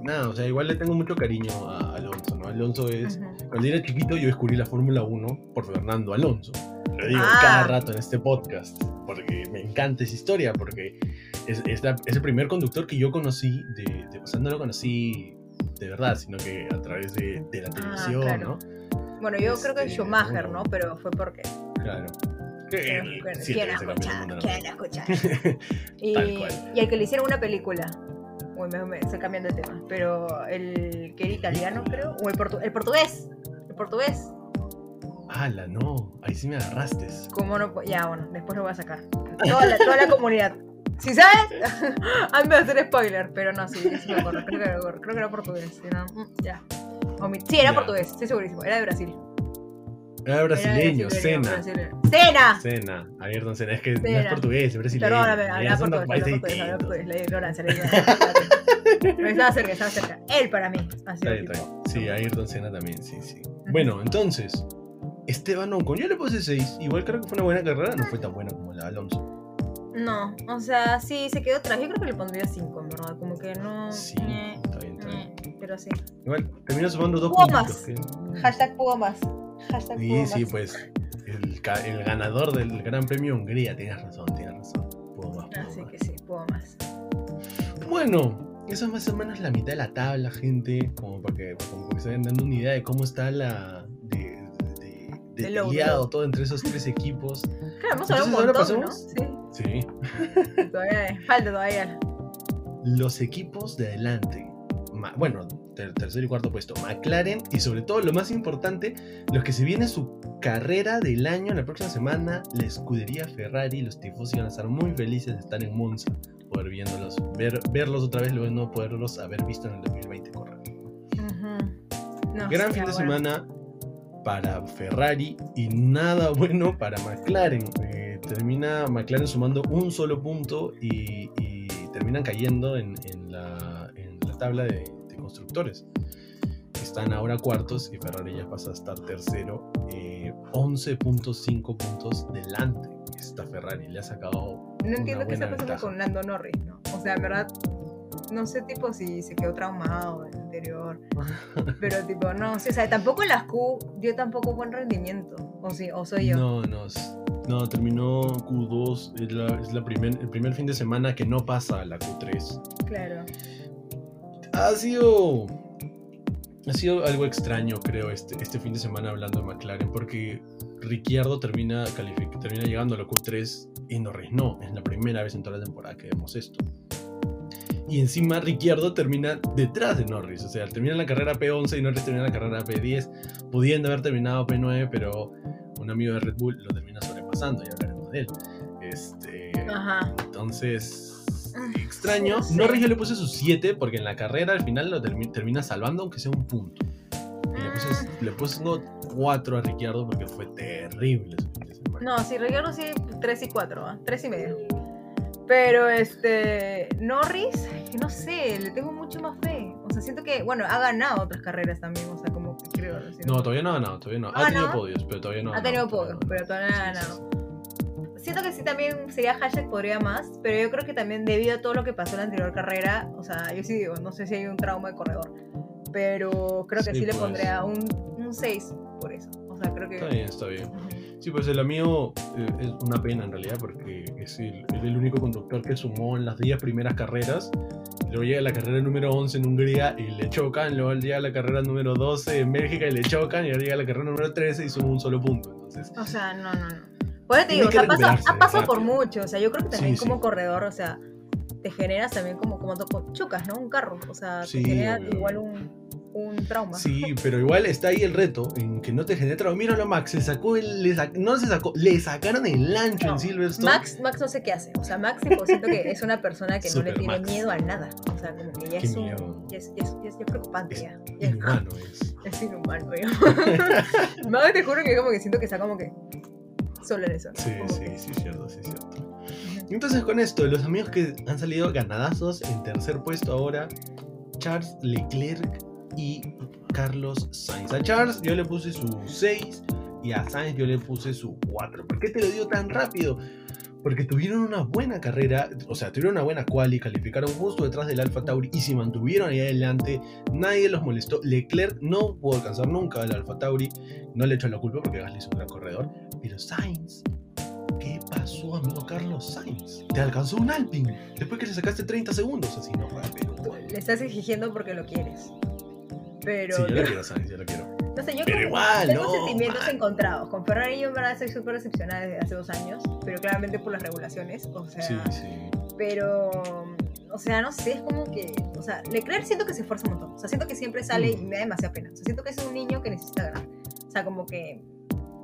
nada, o sea, igual le tengo mucho cariño a Alonso, ¿no? Alonso es. Ujú. Cuando era chiquito yo descubrí la Fórmula 1 por Fernando Alonso. Lo digo Ah. cada rato en este podcast, porque me encanta esa historia, porque es, es la- es el primer conductor que yo conocí, de, de pasando no lo conocí de verdad, sino que a través de, de la televisión, Ah, claro. ¿no? Bueno, yo creo que Este, Schumacher, bueno. ¿no? Pero fue porque. Claro. Que él ¿Quién siete ha veces campeón del escuchado? mundo, ¿no? ¿Quién ha escuchado? Tal Y, y al que le hicieron una película. Uy, me, me estoy cambiando de tema. Pero el que era italiano, creo. O el, portu- el portugués. El portugués. Ala, no, ahí sí me agarraste. ¿Cómo no? Ya, bueno, después lo voy a sacar. Toda la, toda la comunidad. Si sabes, antes de hacer spoiler. Pero no, sí, sí me acuerdo. Creo que, era- creo que era portugués. no, mm, ya. Sí, era Ya. portugués, estoy segurísimo. Era de Brasil. Era brasileño, brasileño. ¡Cena! Senna, Ayrton Senna. Es que no es portugués, es brasileño. Perdóname, dos portugués, portugués. La ignorancia, la ignorancia. Pero estaba cerca, estaba cerca. Él para mí. Ha Está bien, está bien. Sí, Ayrton Senna también, sí, sí. Bueno, entonces, Esteban Ocon, yo le puse 6. Igual creo que fue una buena carrera, no fue tan buena como la de Alonso. No, o sea, sí, se quedó atrás. Yo creo que le pondría 5, en verdad. Como que no. Sí, eh, está bien, está bien. eh, pero sí. Igual, terminó sumando dos Hubo puntitos. más. que- Hashtag puedo más. Hashtag Sí, puedo sí, más. pues el, ganador del Gran Premio Hungría, tienes razón, tienes razón. Puedo más, Así más. que sí, puedo más. Bueno, eso es más o menos la mitad de la tabla, gente, como para que, como para que se vayan dando una idea de cómo está la... De, load. todo entre esos tres equipos. Claro, hemos hablado un Entonces, ¿ahora montón, ¿no? pasamos? Sí. Sí. Todavía falta todavía. Los equipos de adelante. Ma- Bueno, ter- tercer y cuarto puesto, McLaren y sobre todo lo más importante, los que se viene su carrera del año la próxima semana, la escudería Ferrari, los tifosi van a estar muy felices de estar en Monza, poder viéndolos, ver, verlos otra vez, luego no poderlos haber visto en el 2020 correr. No, Gran sí, fin de bueno. semana para Ferrari y nada bueno para McLaren. Eh, termina McLaren sumando un solo punto y, y terminan cayendo en, en la, en la tabla de, de constructores. Están ahora cuartos y Ferrari ya pasa a estar tercero. eh, 11.5 puntos delante. Está Ferrari, le ha sacado. No entiendo qué está pasando ventaja. con Lando Norris, ¿no? O sea, en verdad, no sé, tipo, si se quedó traumado del anterior. Pero, tipo, no, sí, o sea, tampoco las Q dio tampoco buen rendimiento. O sí, o soy yo. No, no, no, terminó Q2, es, la, es la primer, el primer fin de semana que no pasa a la Q3. Claro. Ha sido, ha sido algo extraño, creo, este, este fin de semana hablando de McLaren, porque Ricciardo termina, termina llegando a la Q3 y Norris no, es la primera vez en toda la temporada que vemos esto. Y encima Ricciardo termina detrás de Norris, o sea, termina la carrera P11 y Norris termina la carrera P10, pudiendo haber terminado P9, pero un amigo de Red Bull lo termina sobrepasando, ya hablaremos de él. Este, Ajá. entonces, extraño. no sé. Norris yo le puse sus 7 porque en la carrera al final lo termi- termina salvando aunque sea un punto. Y le puse, le puse 4 a Ricciardo porque fue terrible su fin de semana. No, sí, Ricardo sí, 3 y 4, 3 y medio. Pero este. Norris, no sé, le tengo mucho más fe. O sea, siento que, bueno, ha ganado otras carreras también, o sea, como que creo. No, todavía no ha ganado, todavía no. ¿Ha tenido podios, pero todavía no ha tenido podios, pero todavía no ha ganado. Siento que sí también sería hashtag podría más, pero yo creo que también debido a todo lo que pasó en la anterior carrera, o sea, yo sí digo, no sé si hay un trauma de corredor, pero creo que sí, Sí, le pondría un, un 6 por eso. O sea, creo que... Está bien, está bien. Sí, pues el amigo eh, es una pena en realidad porque es el, es el único conductor que sumó en las 10 primeras carreras. Luego llega la carrera número 11 en Hungría y le chocan. Luego llega la carrera número 12 en Bélgica y le chocan. Y ahora llega la carrera número 13 y suma un solo punto. Entonces, O sea, no, no, no. Por eso te digo, o sea, ha pasado, por mucho. O sea, yo creo que también Sí, como sí. corredor, o sea, te generas también como, como chocas, ¿no? Un carro. O sea, Sí, te genera obvio, igual un, un trauma. sí, pero igual está ahí el reto en que no te genere trauma. Míralo, Max, se sacó el. le sac- no se sacó, le sacaron el ancho No, en Silverstone. Max, Max no sé qué hace. O sea, Max siento que es una persona que no le tiene Max. miedo a nada. O sea, como que ya es un. Ya es, ya es, ya es- preocupante ya. Ya Inhumano es. Es inhumano, yo. Max te juro que como que siento que está como que solo en eso. ¿no? Sí, sí, que- sí, cierto, sí, cierto. Entonces con esto, los amigos que han salido ganadazos en tercer puesto ahora, Charles Leclerc y Carlos Sainz. A Charles yo le puse su 6 y a Sainz yo le puse su 4. ¿Por qué te lo digo tan rápido? Porque tuvieron una buena carrera, o sea, tuvieron una buena quali, calificaron justo detrás del Alfa Tauri y se mantuvieron ahí adelante. Nadie los molestó. Leclerc no pudo alcanzar nunca al Alfa Tauri. No le echo la culpa porque Gasly es un gran corredor. Pero Sainz ¿Qué pasó, amigo Carlos Sainz? Te alcanzó un Alpine después que le sacaste 30 segundos, así no rápido. Le estás exigiendo porque lo quieres. Pero Sí, yo lo quiero, Sainz, yo lo quiero. no sé, yo Pero que igual, tengo no, sentimientos man. encontrados. Con Ferrari yo en verdad estoy súper decepcionada desde hace dos años, pero claramente por las regulaciones. O sea, Sí, sí. pero o sea, no sé, es como que, o sea, Leclerc siento que se esfuerza un montón. O sea, siento que siempre sale y Mm. me da demasiada pena. O sea, siento que es un niño que necesita ganar. O sea, como que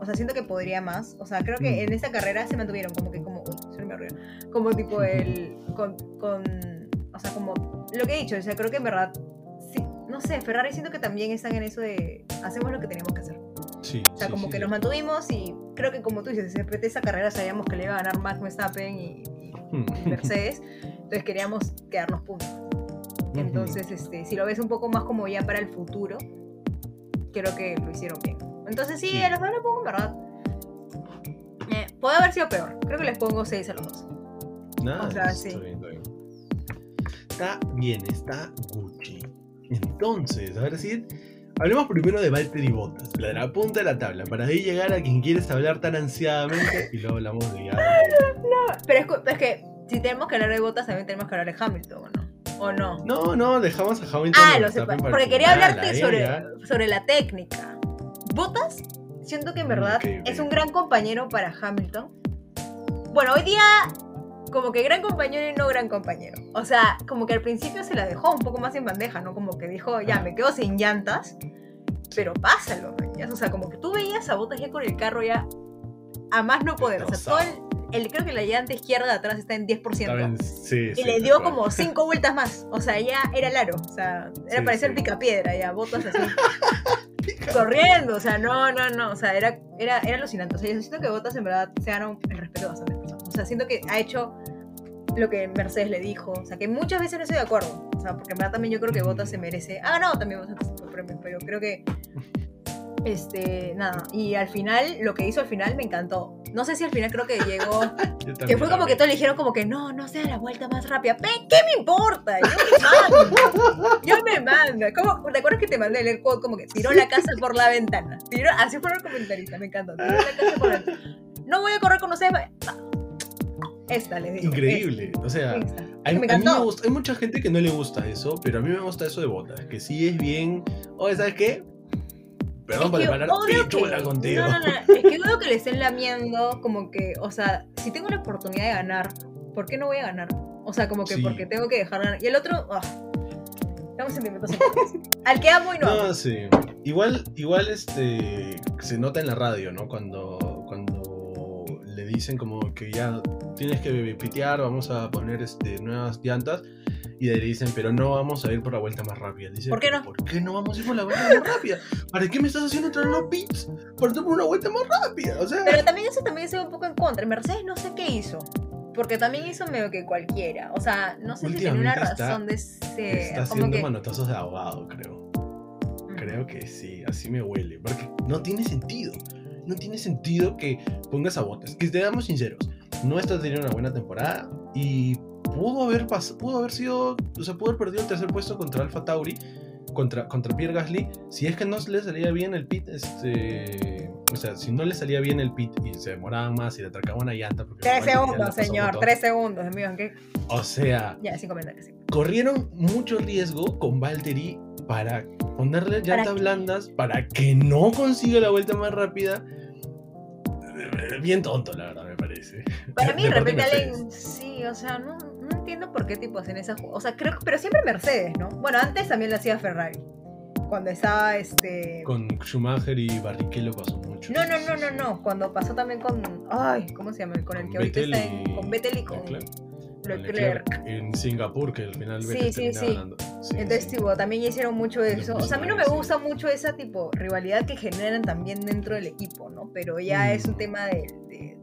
o sea, siento que podría más. O sea, creo que Mm. en esa carrera se mantuvieron como que como, uy, se me arruinó. Como tipo el con, con o sea, como lo que he dicho, o sea, creo que en verdad no sé, Ferrari siento que también están en eso de hacemos lo que teníamos que hacer. Sí, O sea, sí, como sí, que nos mantuvimos y creo que como tú dices, después de esa carrera sabíamos que le iba a ganar Max Verstappen y, Hmm. y Mercedes, entonces queríamos quedarnos puntos. Entonces, este, si lo ves un poco más como ya para el futuro, creo que lo hicieron bien. Entonces sí, a los dos le pongo en verdad. Eh, puede haber sido peor. Creo que les pongo 6 a los dos. Nada, O sea, está sí. bien, está bien. Está bien, está Gucci. Entonces, ahora sí, hablemos primero de Valtteri Bottas, la de la punta de la tabla, para ahí llegar a quien quieres hablar tan ansiadamente y luego hablamos de ya. Pero es, que si tenemos que hablar de botas, también tenemos que hablar de Hamilton, ¿o no? ¿O no? No, no, dejamos a Hamilton. Ah, lo sé, porque quería hablarte sobre, sobre la técnica. Botas, siento que en verdad es un gran compañero para Hamilton. Bueno, hoy día, como que gran compañero y no gran compañero. O sea, como que al principio se la dejó un poco más en bandeja, ¿no? Como que dijo, ya, me quedo sin llantas, pero pásalo, ¿no? O sea, como que tú veías a Botas ya con el carro ya a más no poder. O sea, todo el, el- creo que la llanta izquierda de atrás está en 10%. Está bien, sí, Y sí, le dio como cinco vueltas más. O sea, ya era el aro. O sea, era Sí, sí. picapiedra, ya, botas así. corriendo. O sea, no, no, no. O sea, era, era, era alucinante. O sea, yo siento que Botas en verdad se ganó el respeto. O sea, siento que ha hecho lo que Mercedes le dijo. O sea, que muchas veces no estoy de acuerdo. O sea, porque en verdad también yo creo que Botas se merece. Ha ganado también bastantes premios, pero creo que. Este, nada. Y al final, lo que hizo al final me encantó. No sé si al final creo que llegó. Que fue como que todos le dijeron como que no, no sea la vuelta más rápida. ¿Qué me importa? Yo me mando. Yo me mando. ¿Cómo, ¿Te acuerdas que te mandé el quote como que tiró la casa por la ventana? Tiró, así fueron los comentaristas, me encantó. Tiró la casa por la ventana. No voy a correr con ustedes. Esta les digo. Increíble. O sea, hay, a mí me gusta- hay mucha gente que no le gusta eso, pero a mí me gusta eso de botas, que sí es bien. Oye, ¿sabes qué? Perdón Es por pichula que- contigo. No, no, no. Es que odio que le estén lamiendo como que, o sea, si tengo la oportunidad de ganar, ¿por qué no voy a ganar? O sea, como que Sí. porque tengo que dejar ganar. Y el otro, ah, tengo sentimientos. Al que amo y no amo. No, sí. Igual, igual este se nota en la radio, ¿no? Cuando, cuando le dicen como que ya tienes que pitear, vamos a poner este, nuevas llantas. Y le dicen, pero no vamos a ir por la vuelta más rápida. Dice, ¿Por qué "¿Pero no? ¿Por qué no vamos a ir por la vuelta más rápida? ¿Para qué me estás haciendo entrar en los pits? Por por una vuelta más rápida. O sea, Pero también eso también se ve un poco en contra. Mercedes no sé qué hizo. Porque también hizo medio que cualquiera. O sea, no sé si tenía una está- razón de ser. está como haciendo que. manotazos de ahogado, creo. Creo que sí, así me huele. Porque no tiene sentido. No tiene sentido que pongas a botas. Que seamos sinceros, no está teniendo una buena temporada y pudo haber pudo haber sido, o sea, pudo haber perdido el tercer puesto contra Alfa Tauri, contra, contra Pierre Gasly, si es que no le salía bien el pit, este, o sea, si no le salía bien el pit y se demoraban más y le atracaban una llanta. porque Tres segundos, señor. Tres segundos, amigo. ¿qué? O sea, Ya, sin sí. corrieron mucho riesgo con Valtteri para ponerle ¿Para llantas blandas para que no consiga la vuelta más rápida. Bien tonto, la verdad, Para mí, de repente alguien. Sí, o sea, no, no entiendo por qué tipo hacen esa. ju- O sea, creo que. Pero siempre Mercedes, ¿no? Bueno, antes también lo hacía Ferrari. Cuando estaba este. Con Schumacher y Barrichello pasó mucho. No, no, no, no, no. Cuando pasó también con. Ay, ¿cómo se llama? Con el que ahorita está en. y- Con Vettel y con Leclerc. Leclerc. En Singapur, que al final Sí, Vettel sí, sí. ganando. Sí, Entonces, sí. tipo, también hicieron mucho eso. O sea, a mí no me sí. gusta mucho esa tipo rivalidad que generan también dentro del equipo, ¿no? Pero ya es un Mm. tema de, de-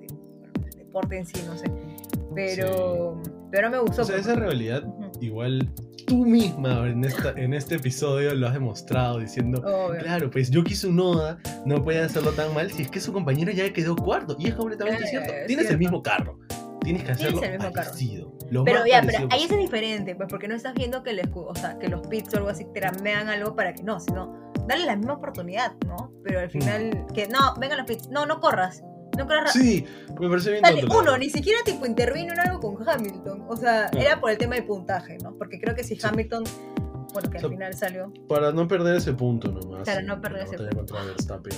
deporte en sí, no sé. Pero, pero no me gustó. O sea, porque- esa rivalidad, Ujú. igual tú misma en, esta, en este episodio lo has demostrado diciendo Obvio. Claro, pues Yuki Tsunoda no puede hacerlo tan mal si es que su compañero ya quedó cuarto. Y es completamente Eh, cierto. es Tienes el cierto. mismo carro. Tienes que Tienes hacerlo el mismo carro. parecido. Lo Pero ya, pero ahí es diferente, pues porque no estás viendo que, les, o sea, que los pits o algo así tramean algo para que no, sino darle la misma oportunidad, ¿no? Pero al final, que no, vengan los pits, no, no corras, no ra- Sí, me parece bien Dale, tonto, la uno, ni siquiera tipo intervino en algo con Hamilton. O sea, Claro. era por el tema de puntaje, ¿no? Porque creo que si Sí. Hamilton, bueno, que O sea, al final salió. Para no perder ese punto nomás. Para en no perder ese punto. contra Verstappen.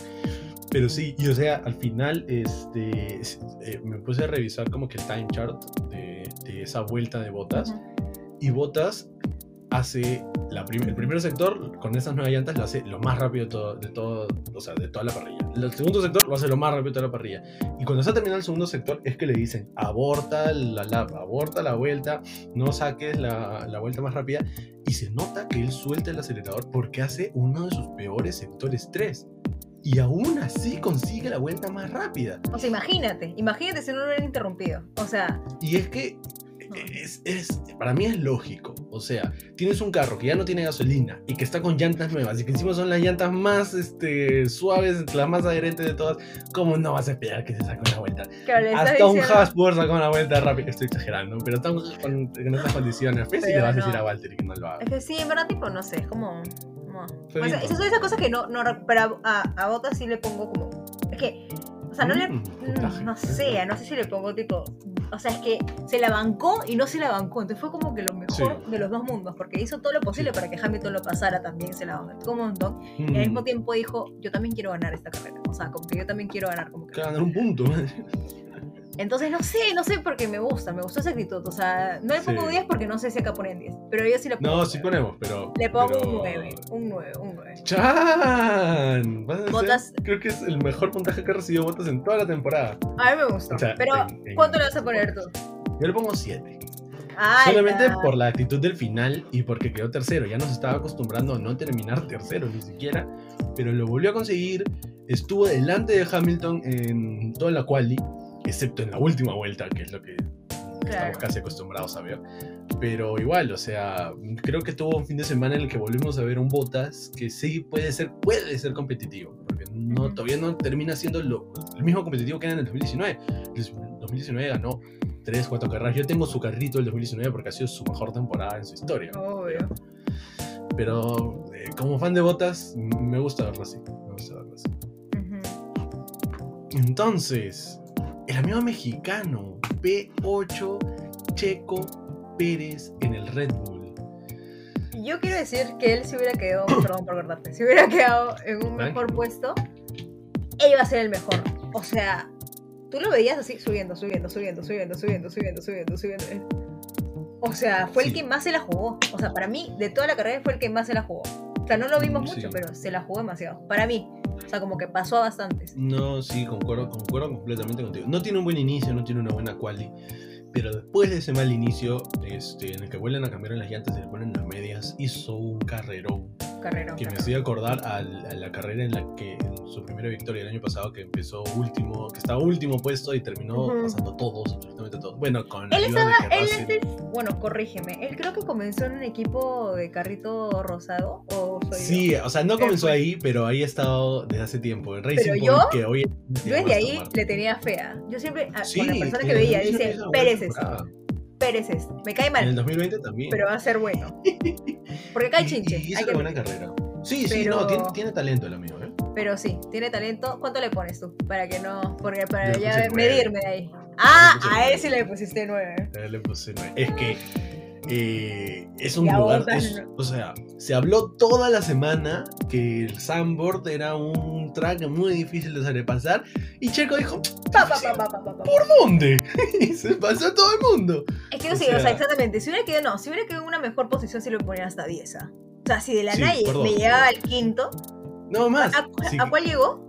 Pero sí, y o sea, al final este, es- eh, me puse a revisar como que el time chart de, de esa vuelta de botas. Y Botas hace la prim- el primer sector con esas nuevas llantas lo hace lo más rápido de todo, de todo, o sea, de toda la parrilla. El segundo sector lo hace lo más rápido de toda la parrilla. Y cuando está terminando el segundo sector es que le dicen aborta la lap, aborta la vuelta, no saques la, la vuelta más rápida. Y se nota que él suelta el acelerador porque hace uno de sus peores sectores 3. Y aún así consigue la vuelta más rápida. O sea, imagínate, imagínate si no lo hubieran interrumpido. O sea, Y es que es, es- para mí es lógico. O sea, tienes un carro que ya no tiene gasolina y que está con llantas nuevas y que encima son las llantas más este, suaves, las más adherentes de todas. ¿Cómo no vas a esperar que se saque una vuelta? Hasta un puede sacar una vuelta rápida. Estoy exagerando, pero estamos con, en estas condiciones. Pues si Pero le vas a decir a Walter que no lo haga. Es que sí, en verdad, tipo, no sé, es como. como- o sea, esas son esas cosas que no. no pero a, a Botas sí le pongo como. Es que. O sea, no le. Mm, puntaje. mm, No sé, no sé si le pongo tipo. O sea, es que se la bancó y no se la bancó. Entonces fue como que lo mejor Sí. de los dos mundos. Porque hizo todo lo posible para que Hamilton lo pasara también. Se la bancó un montón. Y al Mm, mismo tiempo dijo: Yo también quiero ganar esta carrera. O sea, como que yo también quiero ganar. Como que. que ganar un punto. Entonces no sé, no sé porque me gusta. Me gustó esa actitud. O sea, no le pongo Sí. 10 porque no sé si acá ponen 10. Pero yo sí le pongo. No, sí 9. ponemos, pero. Le pongo pero- un 9. Un 9, un 9. ¡Chan! Ser- Botas- creo que es el mejor puntaje que ha recibido Botas en toda la temporada. A mí me gustó. O sea, pero, en- en- ¿cuánto le vas a poner tú? Yo le pongo 7. Ay, Solamente ya. por la actitud del final y porque quedó tercero. Ya nos estaba acostumbrando a no terminar tercero ni siquiera. Pero lo volvió a conseguir. Estuvo delante de Hamilton en toda la quali. Excepto en la última vuelta, que es lo que estamos Claro. casi acostumbrados a ver. Pero igual, o sea, creo que tuvo un fin de semana en el que volvimos a ver un Botas que sí puede ser, puede ser competitivo. Porque no, todavía no termina siendo lo, el mismo competitivo que era en el 2019. El 2019 ganó 3, 4 carreras. Yo tengo su carrito del 2019 porque ha sido su mejor temporada en su historia. Obvio. Pero eh, como fan de Botas, me gusta verlo así. Me gusta verlo así. Entonces, el amigo mexicano P8 Checo Pérez en el Red Bull. Yo quiero decir que él se hubiera quedado, perdón por cortarte, se hubiera quedado en un mejor puesto, él iba a ser el mejor. O sea, tú lo veías así subiendo, subiendo, subiendo, subiendo, subiendo, subiendo, subiendo, subiendo. O sea, fue el que más se la jugó. O sea, para mí, de toda la carrera, fue el que más se la jugó. O sea, no lo vimos mucho, sí. pero se la jugó demasiado. Para mí. O sea, como que pasó a bastantes. No, sí, concuerdo, concuerdo completamente contigo. No tiene un buen inicio, no tiene una buena quali. Pero después de ese mal inicio, este, en el que vuelven a cambiar las llantas y le ponen las medias, hizo un carrerón. Carrera. Que me hacía acordar al- a, la carrera en la que, en su primera victoria el año pasado, que empezó último, que estaba último puesto y terminó pasando todos, absolutamente todos. Bueno, con la Él estaba, él este- bueno, corrígeme, él creo que comenzó en un equipo de carrito rosado, o soy Sí, yo? o sea, no comenzó fue- ahí, pero ahí ha estado desde hace tiempo. En Racing Pero Point, yo- que hoy Yo desde ahí le tenía fea. Yo siempre, a- Sí, con la persona que veía, 2019 dice, Pérez es. Pérez es, me cae En el mal, 2020 también. pero va a ser bueno. Porque cae chinche, Y, hizo que una buena carrera. Sí, sí, no, tiene, tiene talento el amigo, ¿eh? pero sí, tiene talento. ¿Cuánto le pones tú? Para que no, porque para ya medirme de ahí. Ah, a él sí le pusiste nueve. A él le puse nueve. Es que eh, es un lugar. Es- no. o sea, se habló toda la semana que el Sandboard era un track muy difícil de sobrepasar. Y Checo dijo: Pa, pa, pa. ¿Por dónde? y se pasó a todo el mundo. Es que O sí, o sea, exactamente. Si hubiera quedado, no, si hubiera quedado en una mejor posición, sí lo ponía hasta 10. ¿ah? O sea, si de la Sí, por me llegaba al quinto, No más. ¿a, Sí, ¿a cuál llegó?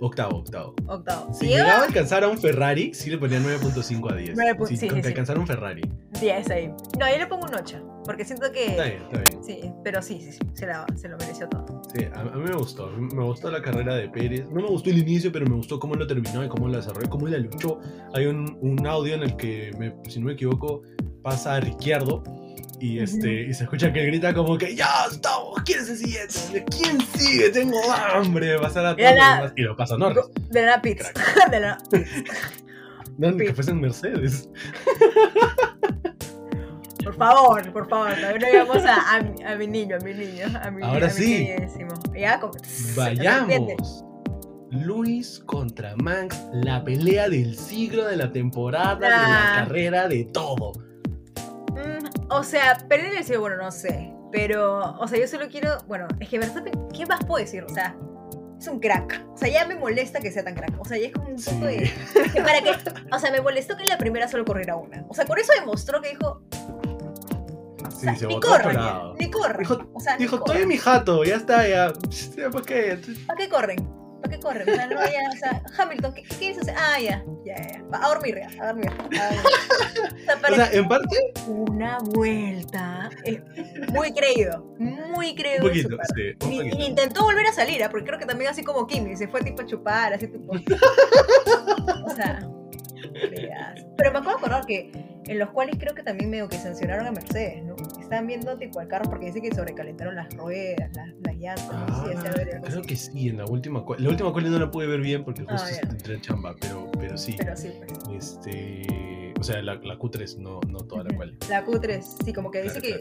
Octavo, octavo. Octavo. Si Si llegaba a alcanzar a un Ferrari, sí le ponía 9.5 a 10. 9 Sí, sí, con sí, un Ferrari. 10 ahí. No, yo le pongo un 8. Porque siento que. Está bien, está bien. Sí, pero sí, sí, sí, se, la- se lo mereció todo. Sí, a, a mí me gustó. Me gustó la carrera de Pérez. No me gustó el inicio, pero me gustó cómo lo terminó y cómo lo desarrolló, cómo la luchó. Hay un, un audio en el que, me- si no me equivoco, pasa a Ricciardo y, este, y se escucha que grita como que ¡Ya estamos! ¿Quién es el siguiente? ¿Quién sigue? Tengo hambre pasar a todos Era los la- demás". Y lo pasa Norris. De la Pits. De la No, ni que fuesen Mercedes. Por favor, por favor, todavía no llegamos a, a, mi- a mi niño, a mi niño, a mi, Ahora a sí. Ya, como- Vayamos. Luis contra Max, la pelea del siglo de la temporada, de la Ah. carrera, de todo. O sea, perder el cielo, bueno, no sé. Pero, o sea, yo solo quiero. Bueno, es que Verstappen, ¿qué más puedo decir? O sea, es un crack. O sea, ya me molesta que sea tan crack. O sea, ya es como un Sí. poco de. para que, o sea, me molestó que en la primera solo corriera una. O sea, con eso demostró que dijo. Sí, sea, se ni corran, ni corran. Dijo- o sea, Dijo, estoy mi jato, ya está, ya. ¿Por qué? ¿Para qué corren? ¿Para qué corren? O sea, no, ya, o sea, Hamilton, ¿qué, qué quieres hacer? Ah, ya, ya, ya. A dormir, ya, a dormir. A dormir. O sea, para O sea, en parte, una vuelta. Muy creído, muy creído. un poquito, sí, un Y, poquito. y intentó volver a salir, ¿ah? porque creo que también así como Kimi, se fue tipo a chupar, así tipo. o sea. Pero me acuerdo acordar que en los cuales creo que también medio que sancionaron a Mercedes, ¿no? Estaban viendo tipo al carro porque dice que sobrecalentaron las ruedas, las, las llantas, no sé si Ah, creo así. que sí, en la última cual- La última cual no la pude ver bien porque justo Ah, entré en chamba, pero, pero sí. Pero sí, pues. Este. O sea, la, la Q3, no, no toda la cual. La Q3, sí, como que dice Claro,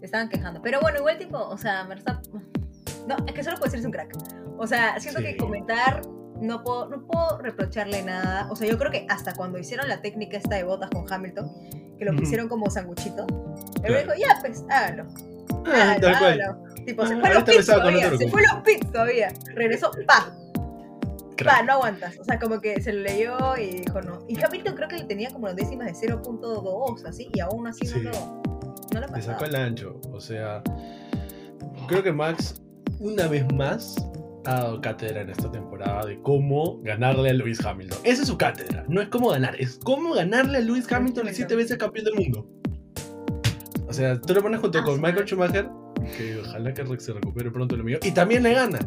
que estaban quejando. Pero bueno, igual tipo, o sea, Mercedes... No, es que solo puede decirse un crack. O sea, siento que comentar, no puedo, no puedo reprocharle nada. O sea, yo creo que hasta cuando hicieron la técnica esta de botas con Hamilton, que lo pusieron como sanguchito, él dijo, ya, pues, hágalo. Ah, hágalo, hágalo". Tipo, se Ah, fue a los pits todavía, se fue los pits todavía. Regresó, pa, pa, no aguantas. O sea, como que se lo leyó y dijo no. Y Hamilton creo que le tenía como las décimas de 0.2, así, y aún así Sí. no lo, no lo Le sacó el ancho. O sea, creo que Max, una vez más, ha dado cátedra en esta temporada de cómo ganarle a Lewis Hamilton. Esa es su cátedra. No es cómo ganar, es cómo ganarle a Lewis Hamilton, el siete veces campeón del mundo. O sea, tú lo pones junto Ah, con. Michael Schumacher, que ojalá que se recupere pronto lo mío, y también le gana.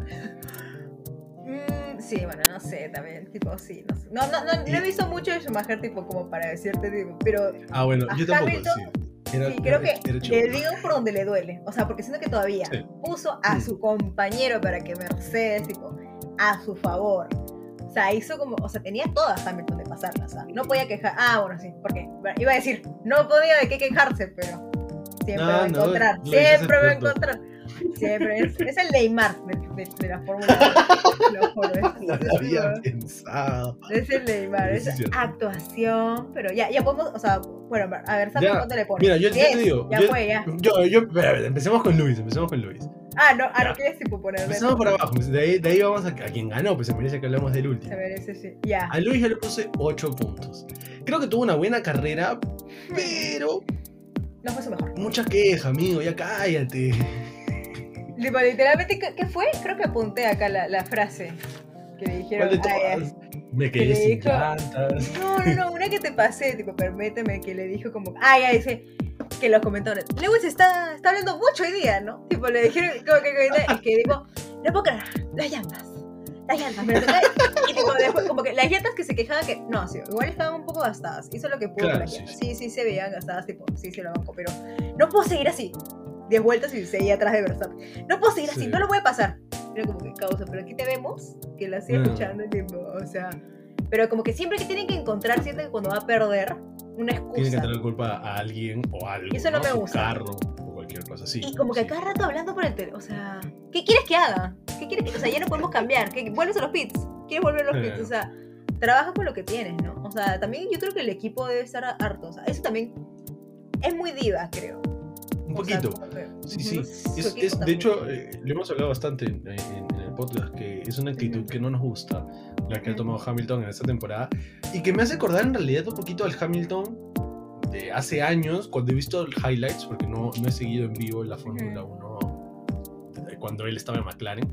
Mm, sí, bueno, no sé, también, tipo, sí, no sé. No, no, no, no he visto mucho de Schumacher, tipo, como para decirte, digo, pero Ah, bueno, yo tampoco, Hamilton, sí. Era- sí, creo era- que le digo por donde le duele. O sea, porque siento que todavía Sí. puso a su compañero para que Mercedes, tipo, a su favor. O sea, hizo como, o sea, tenía todas Hamilton de pasarla, o sea, no podía quejar. Ah, bueno, sí, porque iba a decir, no podía de qué quejarse, pero siempre No, va a encontrar, siempre va a encontrar. Siempre, es, es el Neymar de, de- de la Fórmula 1. Lo juro, es- No es- lo había pensado. es el Neymar, es cierto. actuación, pero ya, ya podemos, o sea, bueno, a ver, ¿sabes Ya, cuánto le pones? Mira, yo, yo te 10, digo. Ya yo- fue, ya. Yo, yo, espera, empecemos con Luis, empecemos con Luis. Ah, no, ah, no quieres tipo ponerle. Empezamos por abajo, de ahí, de ahí vamos a, a quien ganó, pues se merece que hablemos del Se último. merece, sí. Ya. A Luis yo le puse 8 puntos. Creo que tuvo una buena carrera, pero No fue su mejor. mucha queja, amigo, ya cállate. Tipo, literalmente, ¿qué, qué fue? Creo que apunté acá la, la frase que le dijeron. Me Que quedé le sin dijo- llantas. No, no, no, una que te pasé, tipo, permíteme, que le dijo como. Ay, ay, dice. Que los comentarios. Lewis está, está hablando mucho hoy día, ¿no? Tipo, le dijeron como que, que, que dijo, no puedo creer, las llantas. Las llantas, pero y tipo, después, como que las llantas que se quejaban que, no, sí, igual estaban un poco gastadas. Hizo lo que pudo Claro, las sí, llantas. Sí, sí, se veían gastadas, tipo, sí, se lo banco, pero no puedo seguir así. Diez vueltas y seguía atrás de Verstappen. No puedo seguir así, Sí. no lo voy a pasar. Era como que causa, pero aquí te vemos que la sigue No. escuchando, tipo, o sea. Pero como que siempre que tienen que encontrar, siento que cuando va a perder, una Tiene que excusa. tener culpa a alguien o algo. Y eso no me Su gusta. carro o cualquier cosa así. Y como que sí. cada rato hablando por el teléfono. O sea, ¿qué quieres que haga? ¿Qué quieres que.? O sea, ya no podemos cambiar. ¿Qué, vuelves a los pits. ¿Quieres volver a los pits? Eh. O sea, trabaja con lo que tienes, ¿no? O sea, también yo creo que el equipo debe estar harto. O sea, eso también es muy diva, creo. Un poquito. Sí, sí. Es, es- de hecho, eh, lo hemos hablado bastante en, en- en el podcast, que es una actitud que no nos gusta, la que ha tomado Hamilton en esta temporada, y que me hace acordar en realidad un poquito al Hamilton de hace años, cuando he visto highlights, porque no, no he seguido en vivo la Fórmula 1 de cuando él estaba en McLaren.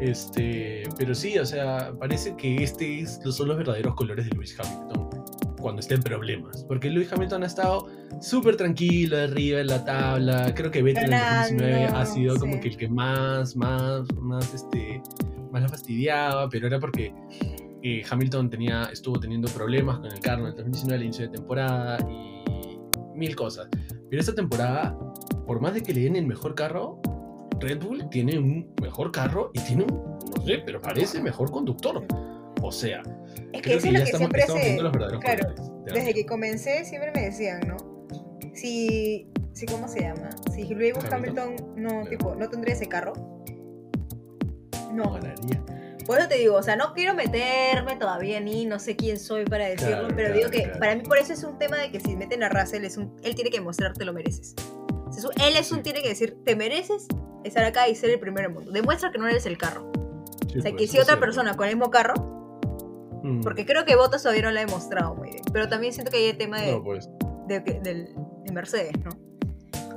Este, pero sí, o sea, parece que este es, son los verdaderos colores de Lewis Hamilton cuando está en problemas. Porque Lewis Hamilton ha estado súper tranquilo arriba en la tabla. Creo que Vettel en el 2019 ha sido como que el que más, más, más, este, más la fastidiaba, pero era porque eh, Hamilton tenía, estuvo teniendo problemas con el carro en el 2019, al inicio de temporada y mil cosas. Pero esta temporada, por más de que le den el mejor carro, Red Bull tiene un mejor carro y tiene un, no sé, pero parece mejor conductor. O sea, Es que creo eso es lo que siempre se. Claro, desde que comencé siempre me decían, ¿no? Si, si ¿cómo se llama? Si Lewis Hamilton. No, Claro. tipo, no tendría ese carro. No No, ganaría. por eso te digo, o sea, no quiero meterme todavía ni no sé quién soy para decirlo, Claro, pero claro, digo que para mí por eso es un tema de que si meten a Russell, es un, él tiene que mostrarte lo mereces. O sea, él es un Sí. tiene que decir, te mereces estar acá y ser el primero en el mundo. Demuestra que no eres el carro. Sí, o sea, que si otra persona con el mismo carro, Mm. porque creo que Bottas todavía no lo ha demostrado muy bien, pero también siento que hay el tema de, No, pues. de, del- de Mercedes, ¿no?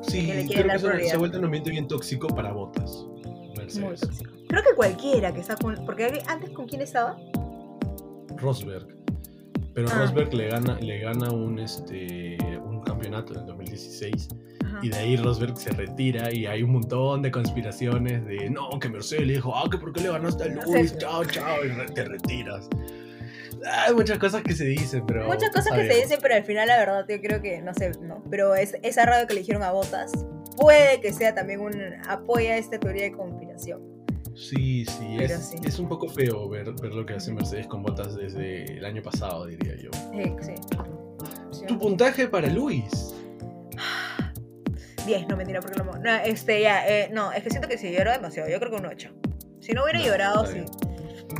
Sí, que creo que eso se ha vuelto un ambiente bien tóxico para botas. Muy Mercedes. tóxico. Creo que cualquiera que está con. Porque antes con quién estaba. Rosberg. Pero Ah. Rosberg le gana, le gana un, este, un campeonato en el 2016 Ajá. y de ahí Rosberg se retira y hay un montón de conspiraciones de no, que Mercedes le dijo, ah, que por qué le ganaste a Luis, chao, chao, y te retiras. Hay muchas cosas que se dicen, pero... Muchas cosas que se dicen, pero al final la verdad yo creo que, no sé, no. Pero es, esa radio que le dijeron a Botas puede que sea también un apoyo a esta teoría de conspiración. Sí, sí, es, sí. es un poco feo ver, ver lo que hace Mercedes con botas desde el año pasado, diría yo. Eh, sí. Sí. Tu puntaje para Luis. 10, no mentira, porque lo No, este, ya, eh, no, es que siento que si lloró demasiado, yo creo que un 8. Si no hubiera No, llorado, sí.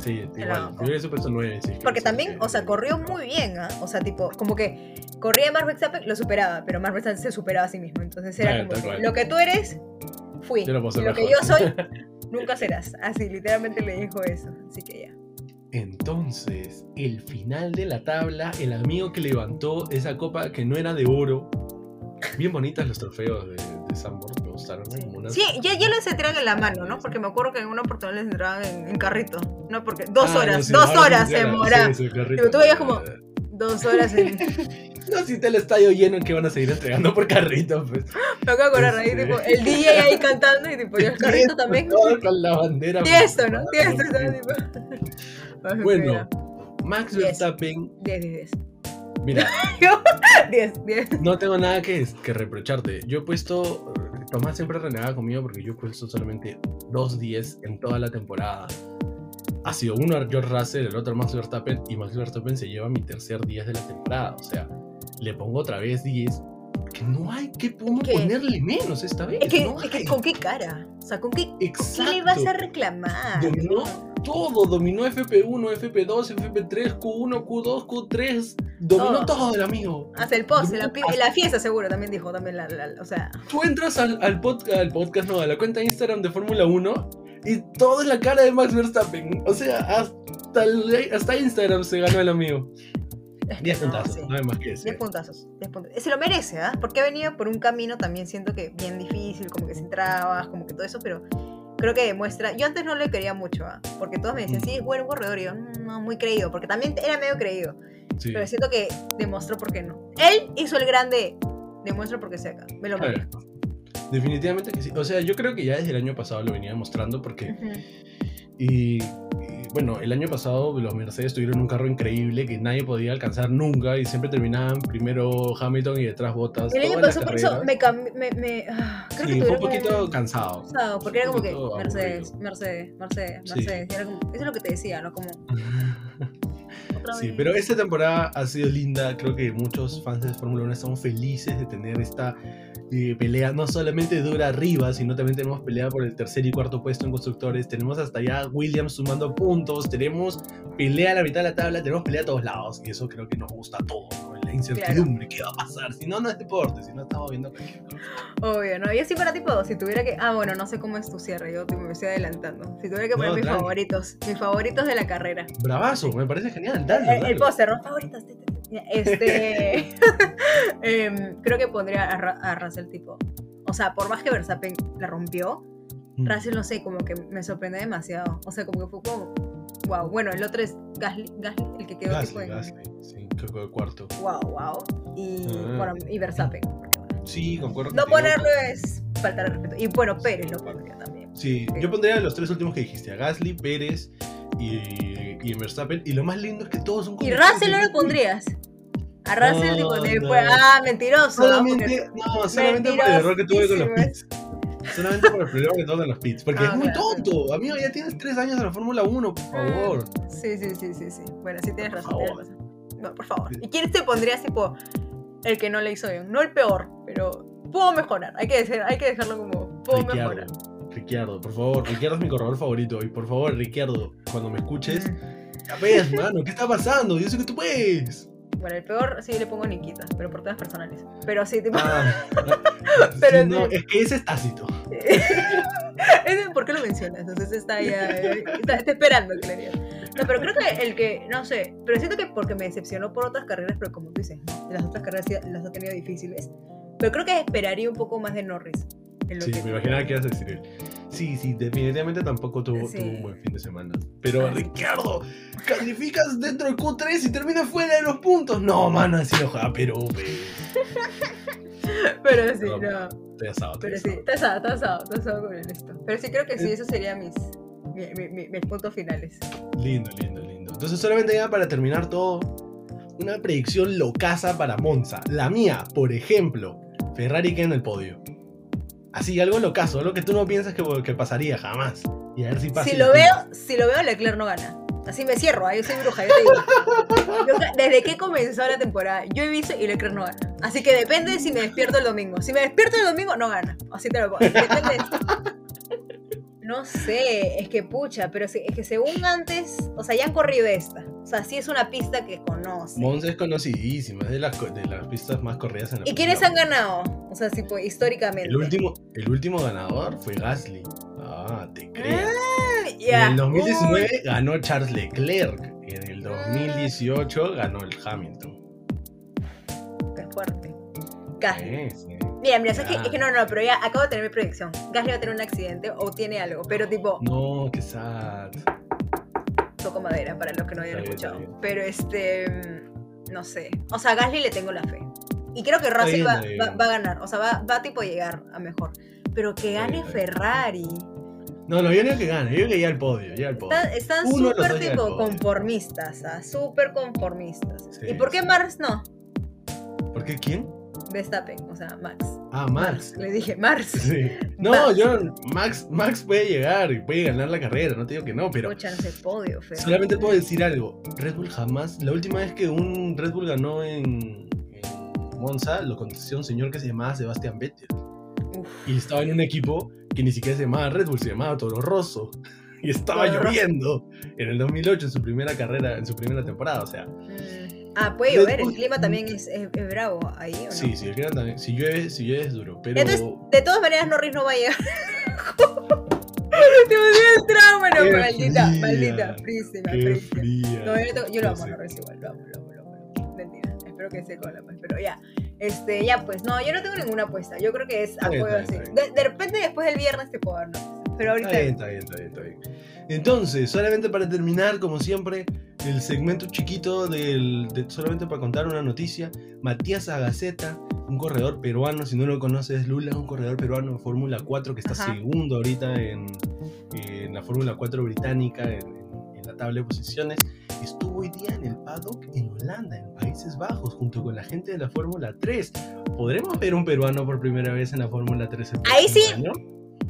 Sí, igual. Yo hubiese puesto 9. Sí, Porque también, o sea, corrió muy bien, ¿ah? O sea, tipo, como que corría Max Verstappen, lo superaba, pero Max Verstappen se superaba a sí mismo. Entonces era Claro, como que lo que tú eres, fui. Yo lo puedo y lo que yo soy, nunca serás. Así, literalmente le dijo eso. Así que ya. Entonces, el final de la tabla, el amigo que levantó esa copa que no era de oro. Bien bonitas los trofeos de, de Sanborn, me gustaron. ¿no? Como unas- Sí, ya, ya les entregan en la mano, ¿no? Porque me acuerdo que en una oportunidad les entregaban en, en carrito. No, porque dos Ah, horas, no, sí, dos horas se demora. sí, tú veías como- Dos horas en. No, si está el estadio lleno que van a seguir entregando por carrito, pues. Me acabo de ahí, tipo, el DJ ahí cantando y tipo, yo el carrito también. Todo con la bandera. Tiesto, ¿no? Tiesto, ¿no? Tipo. Bueno. Max. Verstappen, 10, 10, mira, 10. 10. no tengo nada que, que reprocharte. Yo he puesto, Tomás siempre renegaba conmigo porque yo he puesto solamente dos 10 en toda la temporada. Ha sido uno George Russell, el otro Max Verstappen, y Max Verstappen se lleva mi tercer 10 de la temporada. O sea, le pongo otra vez 10, porque no hay que ponerle menos esta vez. Es que, no es que con qué cara. O sea, con qué, con qué Exacto. le vas a reclamar. Dominó todo, dominó FP1, FP2, FP3, Q1, Q2, Q3, dominó Todo. todo el amigo. Hasta el post, la, la fiesta seguro también dijo, también la, la- o sea, Tú entras al, al, pod- al podcast, no, a la cuenta de Instagram de Fórmula 1 y todo es la cara de Max Verstappen. O sea, hasta, el- hasta Instagram se ganó el amigo. es que 10 no, puntazos, sí. no hay más que 10 decir. puntazos, 10 puntos. Se lo merece, ¿ah? Porque ha venido por un camino también siento que bien difícil, como que sin trabas, como que todo eso, pero creo que demuestra. Yo antes no le quería mucho, ¿ah? Porque todos me decían, Mm. sí, es buen corredor, y yo, "Mm, no, muy creído, porque también era medio creído, Sí. pero siento que demostró por qué no. Él hizo el grande, demuestra por qué se acá, me lo merezco. Definitivamente que sí. O sea, yo creo que ya desde el año pasado lo venía demostrando porque. Y, y, bueno, el año pasado los Mercedes tuvieron un carro increíble que nadie podía alcanzar nunca y siempre terminaban primero Hamilton y detrás Bottas. El año pasado por eso me me, me- ah, creo Sí, que fue un poquito cansado. cansado, porque era como que Mercedes. Mercedes, Mercedes, Sí. Mercedes. y era como- eso es lo que te decía, ¿no? Como Sí, pero esta temporada ha sido linda. Creo que muchos fans de Fórmula 1 estamos felices de tener esta eh, pelea. No solamente dura arriba, sino también tenemos pelea por el tercer y cuarto puesto en constructores. Tenemos hasta allá Williams sumando puntos. Tenemos pelea a la mitad de la tabla. Tenemos pelea a todos lados. Y eso creo que nos gusta a todos. ¿no? La incertidumbre. ¿Qué va a pasar? Si no, no es deporte. Si no, estamos viendo cualquier cosa. Obvio, ¿no? Yo sí para tipo, si tuviera que... Ah, bueno, no sé cómo es tu cierre, yo me estoy adelantando. Si tuviera que poner No, mis tranqui. favoritos, mis favoritos de la carrera. Bravazo, me parece genial. Dale, el, el dale. póster, ¿no? Favoritos. Este... em, creo que pondría a, Ra- a Russell tipo... O sea, por más que Verstappen la rompió, Mm. Russell, no sé, como que me sorprendió demasiado. O sea, como que fue como... Wow, bueno, el otro es Gasly, Gasly el que quedó tipo en... Gasly. Creo que el cuarto. Wow, wow. Y, Ah. bueno, y Verstappen. Sí, concuerdo. No ponerlo es faltar de respeto. Y bueno, Pérez lo pondría también. Sí, yo pondría los tres últimos que dijiste, a Gasly, Pérez y, y Verstappen. Y lo más lindo es que todos son ¿Y Russell no lo pondrías? A Russell, No, tipo, no. ah, mentiroso. Solamente, no, solamente por el error que tuve con los pits. Solamente por el problema que tuve con los pits. Porque Ah, es muy claro. tonto. Amigo, ya tienes tres años en la Fórmula 1, por favor. Porque- Sí, sí, sí, sí, sí. Bueno, sí tienes Por razón, tienes favor. razón. No, por favor. ¿Y quién te pondrías, tipo, el que no le hizo bien? No el peor, pero pudo mejorar. Hay que, decir, hay que dejarlo como, pudo mejorar. Ricciardo. Por favor. Ricciardo es mi corredor favorito. Y por favor, Ricciardo, cuando me escuches, Mm. ya ves, mano, ¿qué está pasando? Yo sé que tú puedes. Bueno, el peor sí le pongo Nikita, pero por temas personales. Pero sí, tipo. Ah, Pero sí, no, es que ese es tácito. ¿Por qué lo mencionas? Entonces está ya. eh, Está, está esperando que le diga. No, pero creo que el que. No sé. Pero siento que porque me decepcionó por otras carreras, pero como tú dices, las otras carreras sí las ha tenido difíciles. Pero creo que esperaría un poco más de Norris. Sí, que- me imaginaba que ibas a decir. Sí, sí, definitivamente tampoco tuvo, Sí. tuvo un buen fin de semana. Pero Ah, sí. Ricardo, calificas dentro del Q3 y terminas fuera de los puntos. No, mano, así no juega, pero, pero sí, No, no. estoy asado. estoy Pero sí, asado. está asado, está asado, está asado con esto. Pero sí creo que sí, Eh. esos serían mis, mi- mi- mi- mis puntos finales. Lindo, lindo, lindo. Entonces, solamente ya para terminar todo, una predicción locaza para Monza. La mía, por ejemplo, Ferrari queda en el podio. Así, algo locazo, algo que tú no piensas que, que pasaría jamás. Y a ver si pasa. Si lo veo, si lo veo, Leclerc no gana. Así me cierro, ahí yo soy bruja, yo te digo. Yo desde que comenzó la temporada, yo he visto y Leclerc no gana. Así que depende de si me despierto el domingo. Si me despierto el domingo, no gana. Así te lo pongo. Depende de- No sé, es que pucha, pero sí- es que según antes, o sea, ya han corrido esta. O sea, sí es una pista que conoce. Monza es conocidísima, es de las, de las pistas más corridas en la ¿Y quiénes han ganado? O sea, tipo, históricamente. El último, el último ganador fue Gasly. Ah, te creas. Ah, ya. En el 2019 ganó Charles Leclerc. Y en el 2018 ganó el Hamilton. Qué fuerte. Gasly. Sí, sí. Mira, mira, ¿sabes qué? Ya. es que no, no, pero ya acabo de tener mi predicción. Gasly va a tener un accidente o tiene algo, pero tipo, No, qué sad. toco madera para los que no hayan Está bien, escuchado. está bien. Pero este, mm, no sé. O sea, a Gasly le tengo la fe. Y creo que Russell bien, va, bien. va- va a ganar. O sea, va, va a tipo llegar a mejor. Pero que gane bien, bien. Ferrari. No, no, yo no que gane, yo que llega al podio, llega al podio. Están, súper tipo conformistas, ¿ah? súper conformistas. Sí, ¿Y por qué. Mars no? ¿Por qué quién? Verstappen, o sea, Max. Ah, Max. Le dije, Mars. Sí. No, Max. yo, Max, Max puede llegar y puede ganar la carrera, no te digo que no, pero sé, podio, Fer. solamente puedo decir algo. Red Bull jamás, la última vez que un Red Bull ganó en, en Monza, lo contestó un señor que se llamaba Sebastián Vettel. Uf. Y estaba en un equipo que ni siquiera se llamaba Red Bull, se llamaba Toro Rosso. Y estaba Toro Rosso. lloviendo en el 2008, en su primera carrera, en su primera temporada. O sea, Mm. Ah, puede llover, el clima también es, es- es bravo ahí, ¿o no? sí, sí, el clima también- si llueve, si llueve es duro. Pero Entonces, de todas maneras, Norris no va a llegar. Te pusieron el trauma, no, Qué maldita, fría, maldita, frísima, qué fría. No, yo, tengo- yo lo No amo a sé. Norris igual, lo amo, lo amo, lo amo. Mentira, espero que se cola, pues, pero ya. Este, ya pues, no, yo no tengo ninguna apuesta. Yo creo que es está así. De, de repente después del viernes te puedo dar una apuesta, Pero ahorita. Está bien, está bien, está bien, está bien. Entonces, solamente para terminar, como siempre, el segmento chiquito del, de- solamente para contar una noticia, Matías Agaceta, un corredor peruano, si no lo conoces, Lula, un corredor peruano de Fórmula 4 que está Ajá. segundo ahorita en, en la Fórmula 4 británica, en, en- en la tabla de posiciones, estuvo hoy día en el paddock en Holanda, en Países Bajos, junto con la gente de la Fórmula 3. ¿Podremos ver un peruano por primera vez en la Fórmula 3? el Ahí sí. año?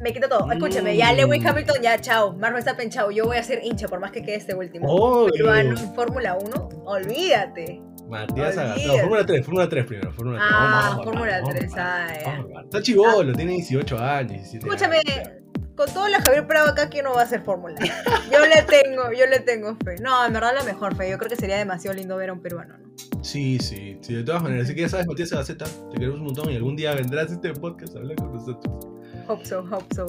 Me quito todo. Escúchame, ya Mm. Lewis Hamilton, ya chao. Max Verstappen, chao. Yo voy a ser hincha por más que quede este último. Obvio. Peruano en Fórmula 1, olvídate. Matías. Olvídate. No, Fórmula 3, Fórmula 3 primero. Fórmula 3. Ah, Vamos, Fórmula vamos, 3, vamos, ah, ya. vamos, vamos. Está chivolo, tiene 18 años. 17 Escúchame, años. con todo la Javier Prado acá, ¿quién no va a hacer fórmula? Yo le tengo, yo le tengo fe. No, en verdad la mejor fe. Yo creo que sería demasiado lindo ver a un peruano, ¿no? Sí, sí, sí, de todas maneras. Así que ya sabes, Matías Agaceta, te queremos un montón y algún día vendrás a este podcast a hablar con nosotros. Hope so, hope so.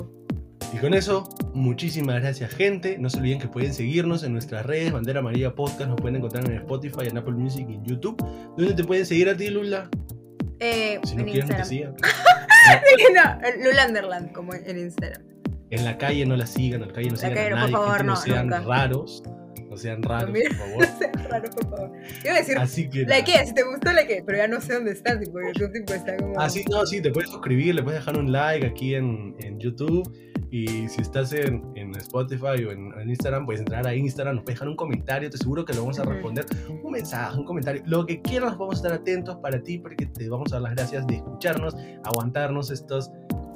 Y con eso, muchísimas gracias, gente. No se olviden que pueden seguirnos en nuestras redes, Bandera Amarilla Podcast. Nos pueden encontrar en Spotify, en Apple Music y en YouTube. ¿Dónde te pueden seguir a ti, Lula? Eh, Si no en te Instagram. sigan. no, Lulanderland, como en Instagram. En la calle no la sigan, en la calle no La sigan calle a no, por favor, gente, no, sean nunca. raros. No sean raros, mira. por favor. No seas raro, por favor. Yo iba a decir, Así que. la que, si te gustó la que, pero ya no sé dónde está, tipo, YouTube tipo, está como... Ah, sí, no, sí, te puedes suscribir, le puedes dejar un like aquí en, en YouTube. Y si estás en, en Spotify o en, en Instagram, puedes entrar a Instagram, nos puedes dejar un comentario. Te seguro que lo vamos a responder. Un mensaje, un comentario. Lo que quieras, vamos a estar atentos para ti, porque te vamos a dar las gracias de escucharnos, aguantarnos estos.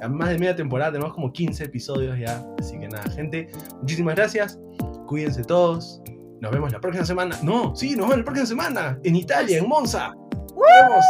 Más de media temporada, tenemos como 15 episodios ya. Así que nada, gente, muchísimas gracias. Cuídense todos. Nos vemos la próxima semana. No, sí, nos vemos la próxima semana. En Italia, en Monza. Nos vemos.